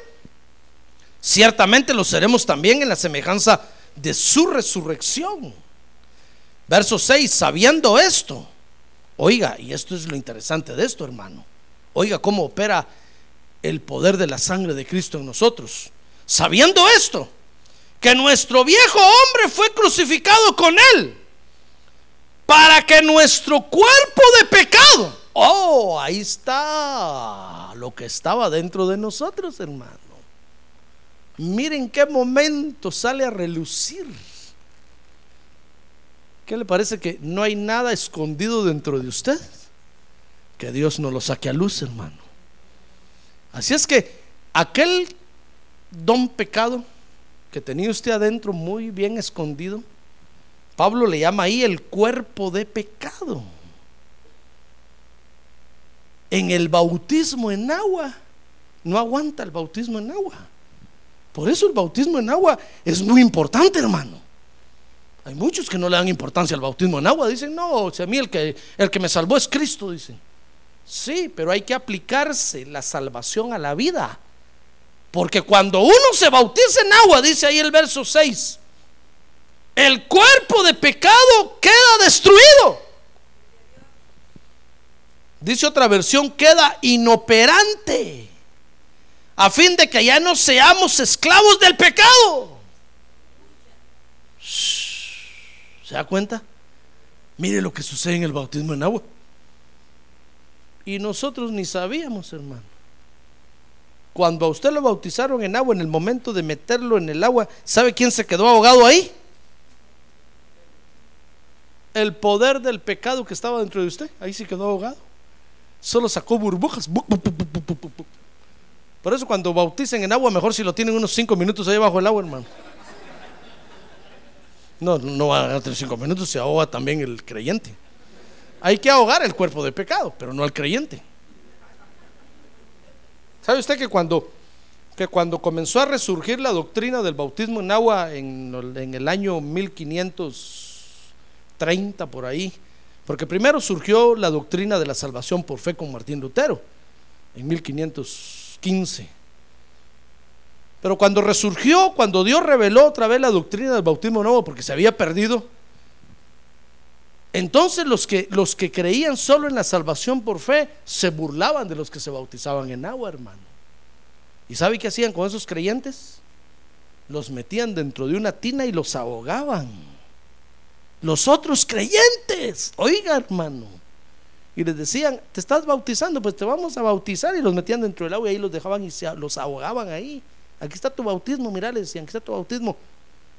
ciertamente lo seremos también en la semejanza de su resurrección. Verso 6, sabiendo esto, oiga, y esto es lo interesante de esto, hermano, oiga cómo opera el poder de la sangre de Cristo en nosotros. Sabiendo esto, que nuestro viejo hombre fue crucificado con Él para que nuestro cuerpo de pecado, oh, ahí está lo que estaba dentro de nosotros, hermano. Miren qué momento sale a relucir. ¿Qué le parece que no hay nada escondido dentro de usted? Que Dios no lo saque a luz, hermano. Así es que aquel don pecado que tenía usted adentro muy bien escondido, Pablo le llama ahí el cuerpo de pecado. En el bautismo en agua, no aguanta el bautismo en agua. Por eso el bautismo en agua es muy importante, hermano. Hay muchos que no le dan importancia al bautismo en agua. Dicen, no, si a mí el que, el que me salvó es Cristo, dicen. Sí, pero hay que aplicarse la salvación a la vida. Porque cuando uno se bautiza en agua, dice ahí el verso 6, el cuerpo de pecado queda destruido. Dice otra versión, queda inoperante, a fin de que ya no seamos esclavos del pecado. ¿Se da cuenta? Mire lo que sucede en el bautismo en agua. Y nosotros ni sabíamos, hermano. Cuando a usted lo bautizaron en agua, en el momento de meterlo en el agua, ¿sabe quién se quedó ahogado ahí? El poder del pecado que estaba dentro de usted, ahí se quedó ahogado. Solo sacó burbujas. Por eso cuando bauticen en agua, mejor si lo tienen unos cinco minutos ahí bajo el agua, hermano. No, no va a tener cinco minutos, se ahoga también el creyente. Hay que ahogar el cuerpo de pecado, pero no al creyente. ¿Sabe usted que cuando, que cuando comenzó a resurgir la doctrina del bautismo en agua en, en el año 1530 por ahí, porque primero surgió la doctrina de la salvación por fe con Martín Lutero en 1515. Pero cuando resurgió, cuando Dios reveló otra vez la doctrina del bautismo nuevo, porque se había perdido, entonces los que, los que creían solo en la salvación por fe se burlaban de los que se bautizaban en agua, hermano. ¿Y sabe qué hacían con esos creyentes? Los metían dentro de una tina y los ahogaban. Los otros creyentes, oiga hermano. Y les decían, te estás bautizando, pues te vamos a bautizar. Y los metían dentro del agua y ahí los dejaban y se, los ahogaban ahí. Aquí está tu bautismo, mira, les decían, aquí está tu bautismo.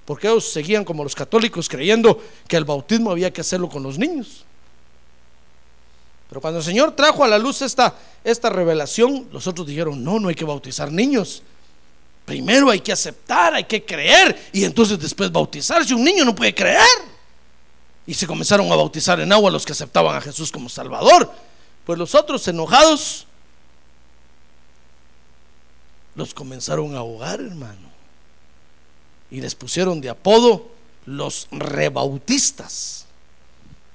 Porque ellos seguían como los católicos creyendo que el bautismo había que hacerlo con los niños. Pero cuando el Señor trajo a la luz esta, esta revelación, los otros dijeron, no, no hay que bautizar niños. Primero hay que aceptar, hay que creer y entonces después bautizarse. Un niño no puede creer. Y se comenzaron a bautizar en agua los que aceptaban a Jesús como Salvador. Pues los otros enojados los comenzaron a ahogar, hermano y les pusieron de apodo los rebautistas.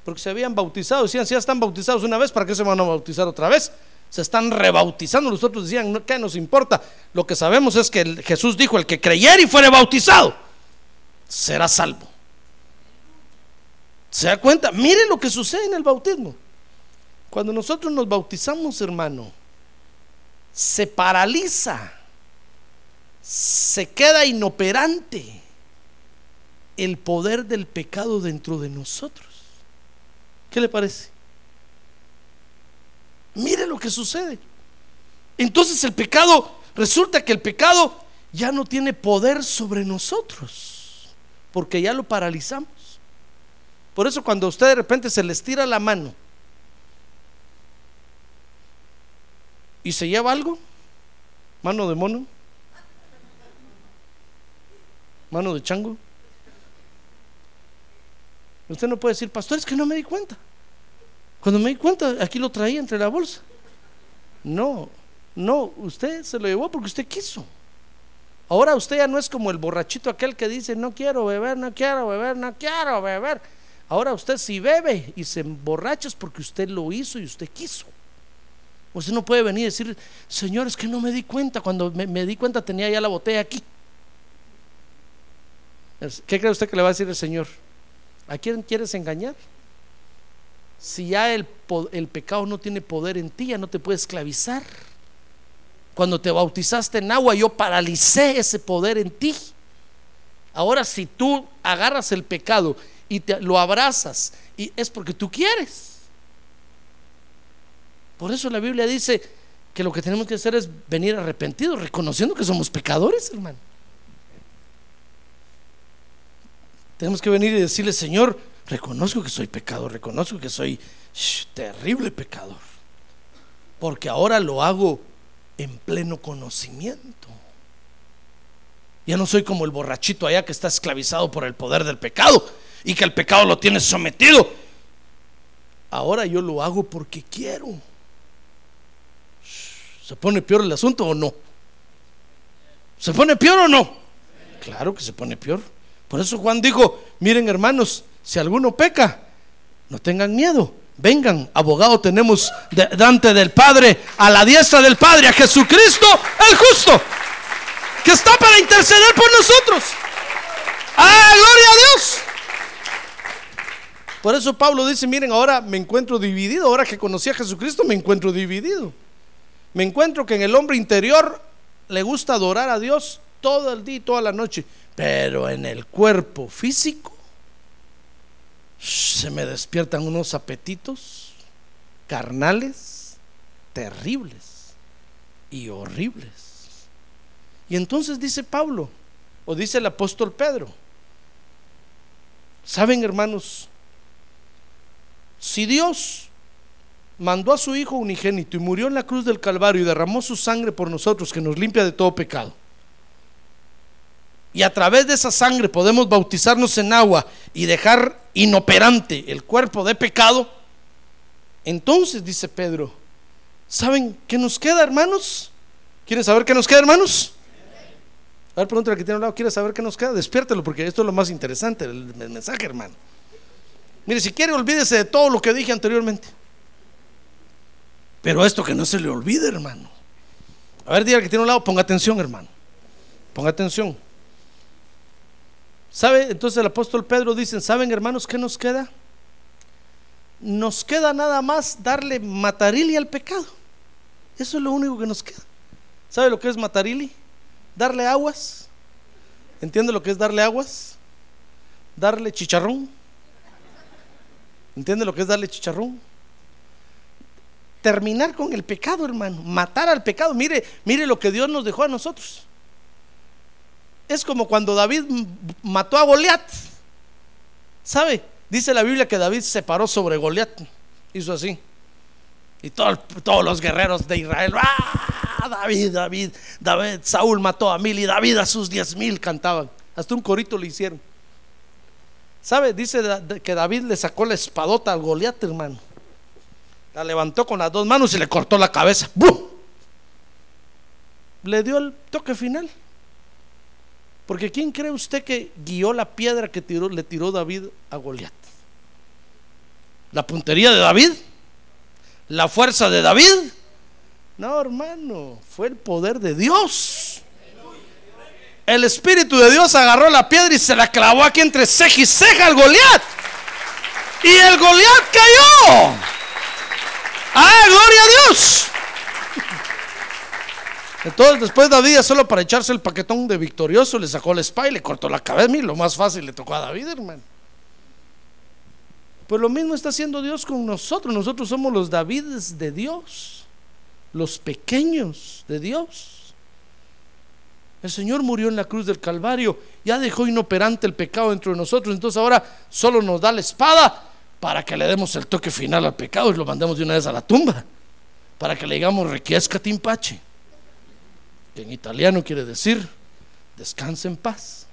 Porque se habían bautizado, decían, si ya están bautizados una vez, ¿para qué se van a bautizar otra vez? Se están rebautizando, los otros decían, ¿qué nos importa? Lo que sabemos es que Jesús dijo, el que creyere y fuere bautizado, será salvo. ¿Se da cuenta? Mire lo que sucede en el bautismo. Cuando nosotros nos bautizamos, hermano, se paraliza se queda inoperante el poder del pecado dentro de nosotros. ¿Qué le parece? Mire lo que sucede. Entonces el pecado, resulta que el pecado ya no tiene poder sobre nosotros, porque ya lo paralizamos. Por eso cuando a usted de repente se le estira la mano y se lleva algo, mano de mono, mano de chango. Usted no puede decir, pastor, es que no me di cuenta. Cuando me di cuenta, aquí lo traía entre la bolsa. No, no, usted se lo llevó porque usted quiso. Ahora usted ya no es como el borrachito aquel que dice, no quiero beber, no quiero beber, no quiero beber. Ahora usted si bebe y se emborracha es porque usted lo hizo y usted quiso. Usted no puede venir y decir, Señor, es que no me di cuenta. Cuando me, me di cuenta tenía ya la botella aquí. ¿Qué cree usted que le va a decir el Señor? ¿A quién quieres engañar? Si ya el, pecado no tiene poder en ti, ya no te puede esclavizar. Cuando te bautizaste en agua, yo paralicé ese poder en ti. Ahora, si tú agarras el pecado y te, lo abrazas, y es porque tú quieres. Por eso la Biblia dice que lo que tenemos que hacer es venir arrepentidos, reconociendo que somos pecadores, hermano. Tenemos que venir y decirle, Señor, reconozco que soy pecador, reconozco que soy terrible pecador. Porque ahora lo hago en pleno conocimiento. Ya no soy como el borrachito allá que está esclavizado por el poder del pecado y que el pecado lo tiene sometido. Ahora yo lo hago porque quiero. ¿Se pone peor el asunto o no? ¿Se pone peor o no? Claro que se pone peor. Por eso Juan dijo, miren hermanos, si alguno peca, no tengan miedo. Vengan, abogado tenemos delante del Padre, a la diestra del Padre, a Jesucristo el justo, que está para interceder por nosotros. ¡Ah, gloria a Dios! Por eso Pablo dice, miren, ahora me encuentro dividido, ahora que conocí a Jesucristo me encuentro dividido. Me encuentro que en el hombre interior le gusta adorar a Dios todo el día y toda la noche. Pero en el cuerpo físico se me despiertan unos apetitos carnales terribles y horribles. Y entonces dice Pablo, o dice el apóstol Pedro, ¿saben hermanos? Si Dios mandó a su Hijo unigénito y murió en la cruz del Calvario y derramó su sangre por nosotros, que nos limpia de todo pecado, y a través de esa sangre podemos bautizarnos en agua y dejar inoperante el cuerpo de pecado, entonces dice Pedro, ¿saben qué nos queda, hermanos? ¿Quieren saber qué nos queda, hermanos? A ver, pregúntale que tiene un lado, ¿quiere saber qué nos queda? Despiértelo, porque esto es lo más interesante, el, mensaje, hermano. Mire, si quiere, olvídese de todo lo que dije anteriormente. Pero esto que no se le olvide, hermano. A ver, diga que tiene un lado, ponga atención, hermano. Ponga atención. ¿Sabe? Entonces el apóstol Pedro dice, ¿saben hermanos qué nos queda? Nos queda nada más darle matarili al pecado. Eso es lo único que nos queda. ¿Sabe lo que es matarili? Darle aguas. ¿Entiende lo que es darle aguas? Darle chicharrón. ¿Entiende lo que es darle chicharrón? Terminar con el pecado, hermano. Matar al pecado. Mire, mire lo que Dios nos dejó a nosotros. Es como cuando David mató a Goliat. ¿Sabe? Dice la Biblia que David se paró sobre Goliat. Hizo así. Y todos los guerreros de Israel. ¡Ah! David, David, David. Saúl mató a mil y David a sus diez mil cantaban. Hasta un corito le hicieron. ¿Sabe? Dice que David le sacó la espadota al Goliat, hermano. La levantó con las dos manos y le cortó la cabeza. ¡Bum! Le dio el toque final. Porque ¿quién cree usted que guió la piedra que tiró, le tiró David a Goliat? ¿La puntería de David? ¿La fuerza de David? No, hermano, fue el poder de Dios. El Espíritu de Dios agarró la piedra y se la clavó aquí entre ceja y ceja al Goliat. Y el Goliat cayó. ¡Ah, gloria a Dios! Entonces después David, solo para echarse el paquetón de victorioso, le sacó la espada y le cortó la cabeza. Y lo más fácil le tocó a David, hermano. Pues lo mismo está haciendo Dios con nosotros. Nosotros somos los Davides de Dios, los pequeños de Dios. El Señor murió en la cruz del Calvario, ya dejó inoperante el pecado dentro de nosotros. Entonces ahora solo nos da la espada para que le demos el toque final al pecado y lo mandemos de una vez a la tumba. Para que le digamos requiesca timpache que en italiano quiere decir descansa en paz.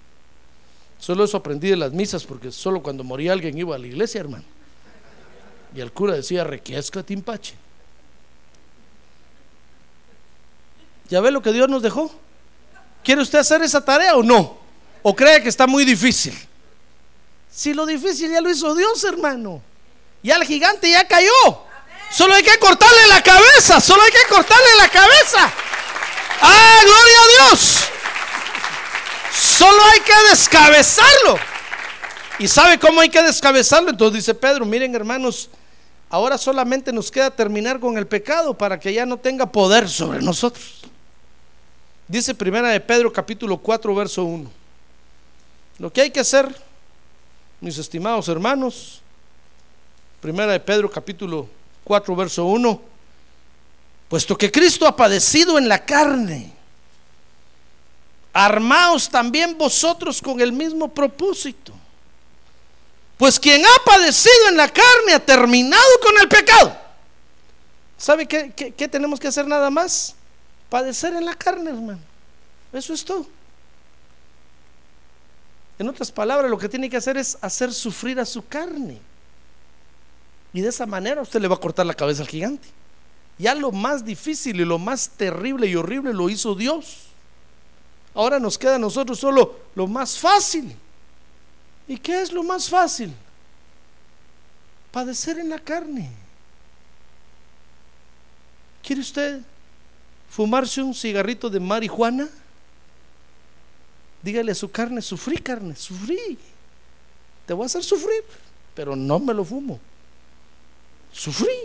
Solo eso aprendí de las misas, porque solo cuando moría alguien iba a la iglesia, hermano. Y el cura decía, requiesca timpache. ¿Ya ve lo que Dios nos dejó? ¿Quiere usted hacer esa tarea o no? ¿O cree que está muy difícil? Si lo difícil ya lo hizo Dios, hermano. Ya el gigante ya cayó. Solo hay que cortarle la cabeza. Solo hay que cortarle la cabeza. ¡Ah, gloria a Dios! Solo hay que descabezarlo. ¿Y sabe cómo hay que descabezarlo? Entonces dice Pedro, miren hermanos, ahora solamente nos queda terminar con el pecado para que ya no tenga poder sobre nosotros. Dice primera de Pedro capítulo 4 verso 1. Lo que hay que hacer, mis estimados hermanos, primera de Pedro capítulo 4 verso 1 puesto que Cristo ha padecido en la carne, armaos también vosotros con el mismo propósito. Pues quien ha padecido en la carne ha terminado con el pecado. ¿Sabe qué, qué, tenemos que hacer nada más? Padecer en la carne, hermano. Eso es todo. En otras palabras, lo que tiene que hacer es hacer sufrir a su carne. Y de esa manera usted le va a cortar la cabeza al gigante. Ya lo más difícil y lo más terrible y horrible lo hizo Dios. Ahora nos queda a nosotros solo lo más fácil. ¿Y qué es lo más fácil? Padecer en la carne. ¿Quiere usted fumarse un cigarrito de marihuana? Dígale a su carne, sufrí carne, sufrí. Te voy a hacer sufrir, pero no me lo fumo. Sufrí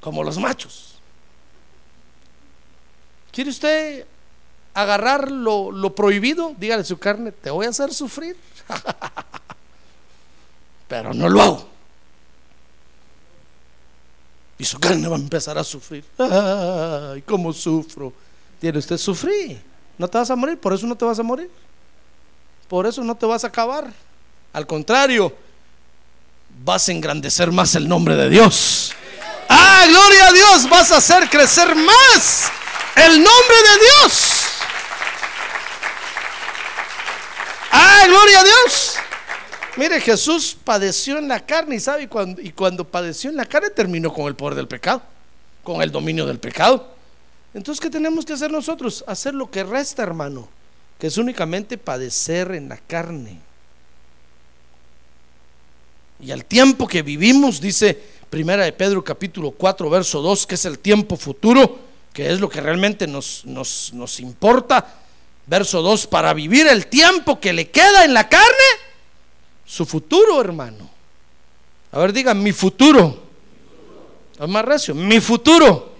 como los machos. ¿Quiere usted agarrar lo, prohibido? Dígale su carne, te voy a hacer sufrir. pero no lo hago. Y su carne va a empezar a sufrir. Ay, cómo sufro. Tiene usted sufrir. No te vas a morir, por eso no te vas a morir. Por eso no te vas a acabar. Al contrario, vas a engrandecer más el nombre de Dios. Ah, gloria a Dios, vas a hacer crecer más el nombre de Dios. Ah, gloria a Dios. Mire, Jesús padeció en la carne y sabe, y cuando, cuando padeció en la carne terminó con el poder del pecado, con el dominio del pecado. Entonces, ¿qué tenemos que hacer nosotros? Hacer lo que resta, hermano, que es únicamente padecer en la carne. Y al tiempo que vivimos, dice Primera de Pedro capítulo 4, verso 2, que es el tiempo futuro, que es lo que realmente nos, nos, nos importa. Verso 2, para vivir el tiempo que le queda en la carne, su futuro, hermano. A ver, digan, mi futuro. Es más recio, mi futuro.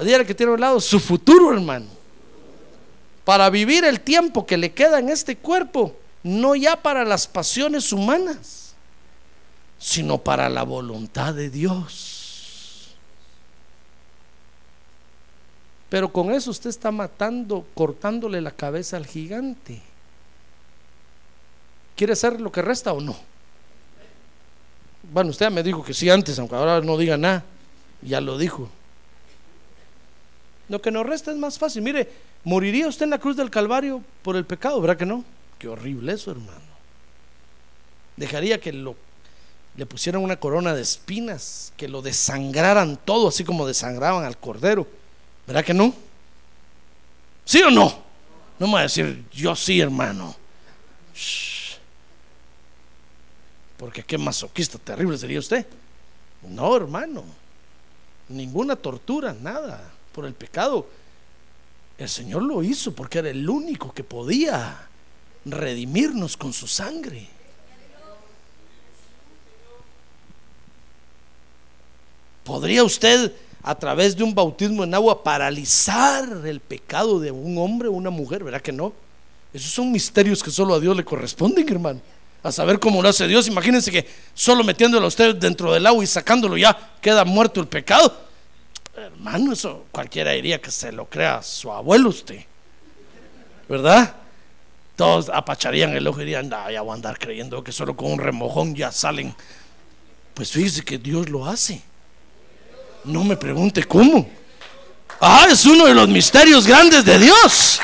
Dígale que tiene a un lado, su futuro, hermano. Para vivir el tiempo que le queda en este cuerpo, no ya para las pasiones humanas, sino para la voluntad de Dios. Pero con eso usted está matando, cortándole la cabeza al gigante. ¿Quiere ser lo que resta o no? Bueno, usted me dijo que sí antes, aunque ahora no diga nada. Ya lo dijo. Lo que nos resta es más fácil. Mire, ¿moriría usted en la cruz del Calvario por el pecado? ¿Verdad que no? Qué horrible eso, hermano. Dejaría que lo, le pusieran una corona de espinas, que lo desangraran todo, así como desangraban al cordero. ¿Verdad que no? ¿Sí o no? No me va a decir, yo sí, hermano. Porque qué masoquista terrible sería usted. No, hermano. Ninguna tortura, nada por el pecado. El Señor lo hizo porque era el único que podía redimirnos con su sangre. ¿Podría usted a través de un bautismo en agua paralizar el pecado de un hombre o una mujer? ¿Verdad que no? Esos son misterios que solo a Dios le corresponden, hermano. A saber cómo lo hace Dios. Imagínense que solo metiéndolo a usted dentro del agua y sacándolo ya queda muerto el pecado. Hermano, eso cualquiera diría que se lo crea su abuelo usted. ¿Verdad? Todos apacharían el ojo y dirían, no, ya voy a andar creyendo que solo con un remojón ya salen. Pues fíjese que Dios lo hace. No me pregunte cómo. Ah, es uno de los misterios grandes de Dios.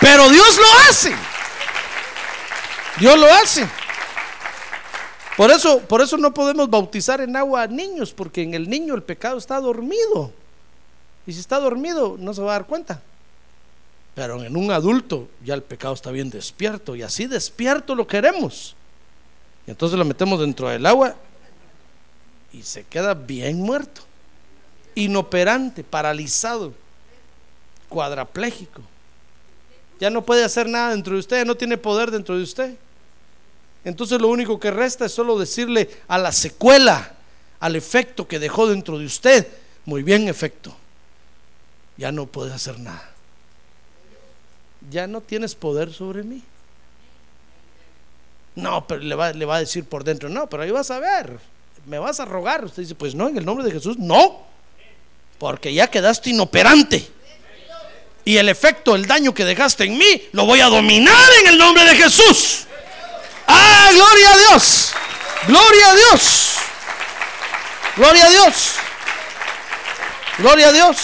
Pero Dios lo hace. Dios lo hace. Por eso, por eso no podemos bautizar en agua a niños, porque en el niño el pecado está dormido. Y si está dormido, no se va a dar cuenta. Pero en un adulto ya el pecado está bien despierto y así despierto lo queremos. Y entonces lo metemos dentro del agua y se queda bien muerto, inoperante, paralizado, cuadraplégico. Ya no puede hacer nada dentro de usted, no tiene poder dentro de usted. Entonces lo único que resta es solo decirle a la secuela, al efecto que dejó dentro de usted, muy bien efecto, ya no puedes hacer nada. Ya no tienes poder sobre mí. No, pero le va, le va a decir por dentro, no, pero ahí vas a ver, me vas a rogar. Usted dice, pues no, en el nombre de Jesús, no, porque ya quedaste inoperante. Y el efecto, el daño que dejaste en mí, lo voy a dominar en el nombre de Jesús. ¡Ah, gloria a Dios! ¡Gloria a Dios! ¡Gloria a Dios! ¡Gloria a Dios!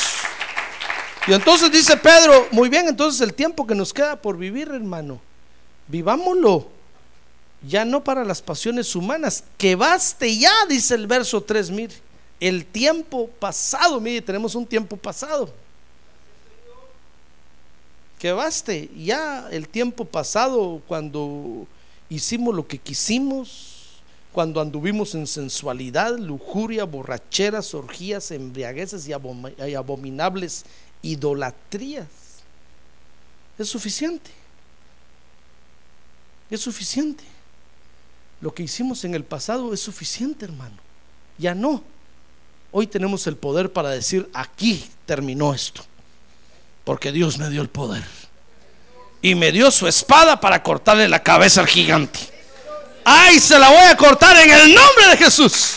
Y entonces dice Pedro, muy bien, entonces el tiempo que nos queda por vivir, hermano, vivámoslo. Ya no para las pasiones humanas, que baste ya, dice el verso 3, mire, el tiempo pasado, mire, tenemos un tiempo pasado. Que baste ya el tiempo pasado cuando hicimos lo que quisimos, cuando anduvimos en sensualidad, lujuria, borracheras, orgías, embriagueces y, abominables idolatrías. Es suficiente. Es suficiente. Lo que hicimos en el pasado es suficiente, hermano. Ya no. Hoy tenemos el poder para decir, aquí terminó esto. Porque Dios me dio el poder y me dio su espada para cortarle la cabeza al gigante. ¡Ay, se la voy a cortar en el nombre de Jesús!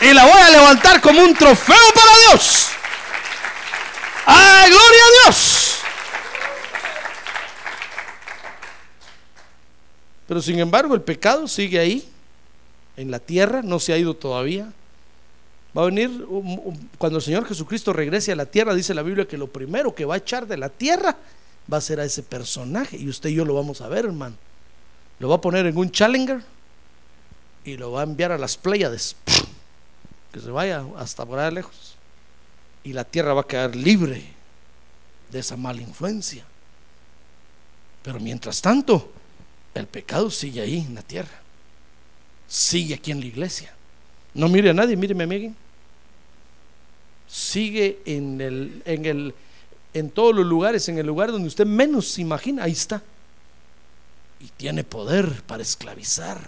Y la voy a levantar como un trofeo para Dios. ¡Ay, gloria a Dios! Pero sin embargo el pecado sigue ahí, en la tierra, no se ha ido todavía. Va a venir, cuando el Señor Jesucristo regrese a la tierra, dice la Biblia que lo primero que va a echar de la tierra va a ser a ese personaje. Y usted y yo lo vamos a ver, hermano. Lo va a poner en un Challenger y lo va a enviar a las Pléyades. Que se vaya hasta por allá lejos. Y la tierra va a quedar libre de esa mala influencia. Pero mientras tanto, el pecado sigue ahí en la tierra. Sigue aquí en la iglesia. No mire a nadie, míreme a mí. Sigue en el, en el, en todos los lugares, en el lugar donde usted menos se imagina, ahí está. Y tiene poder para esclavizar.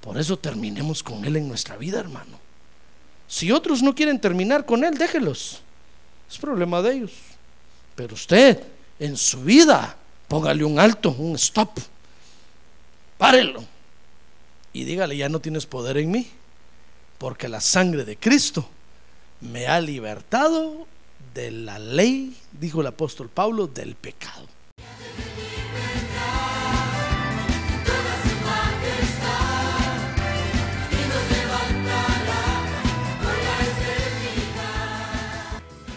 Por eso terminemos con Él en nuestra vida, hermano. Si otros no quieren terminar con Él, déjelos. Es problema de ellos. Pero usted, en su vida, póngale un alto, un stop. Párelo. Y dígale, ya no tienes poder en mí. Porque la sangre de Cristo me ha libertado de la ley, dijo el apóstol Pablo, del pecado.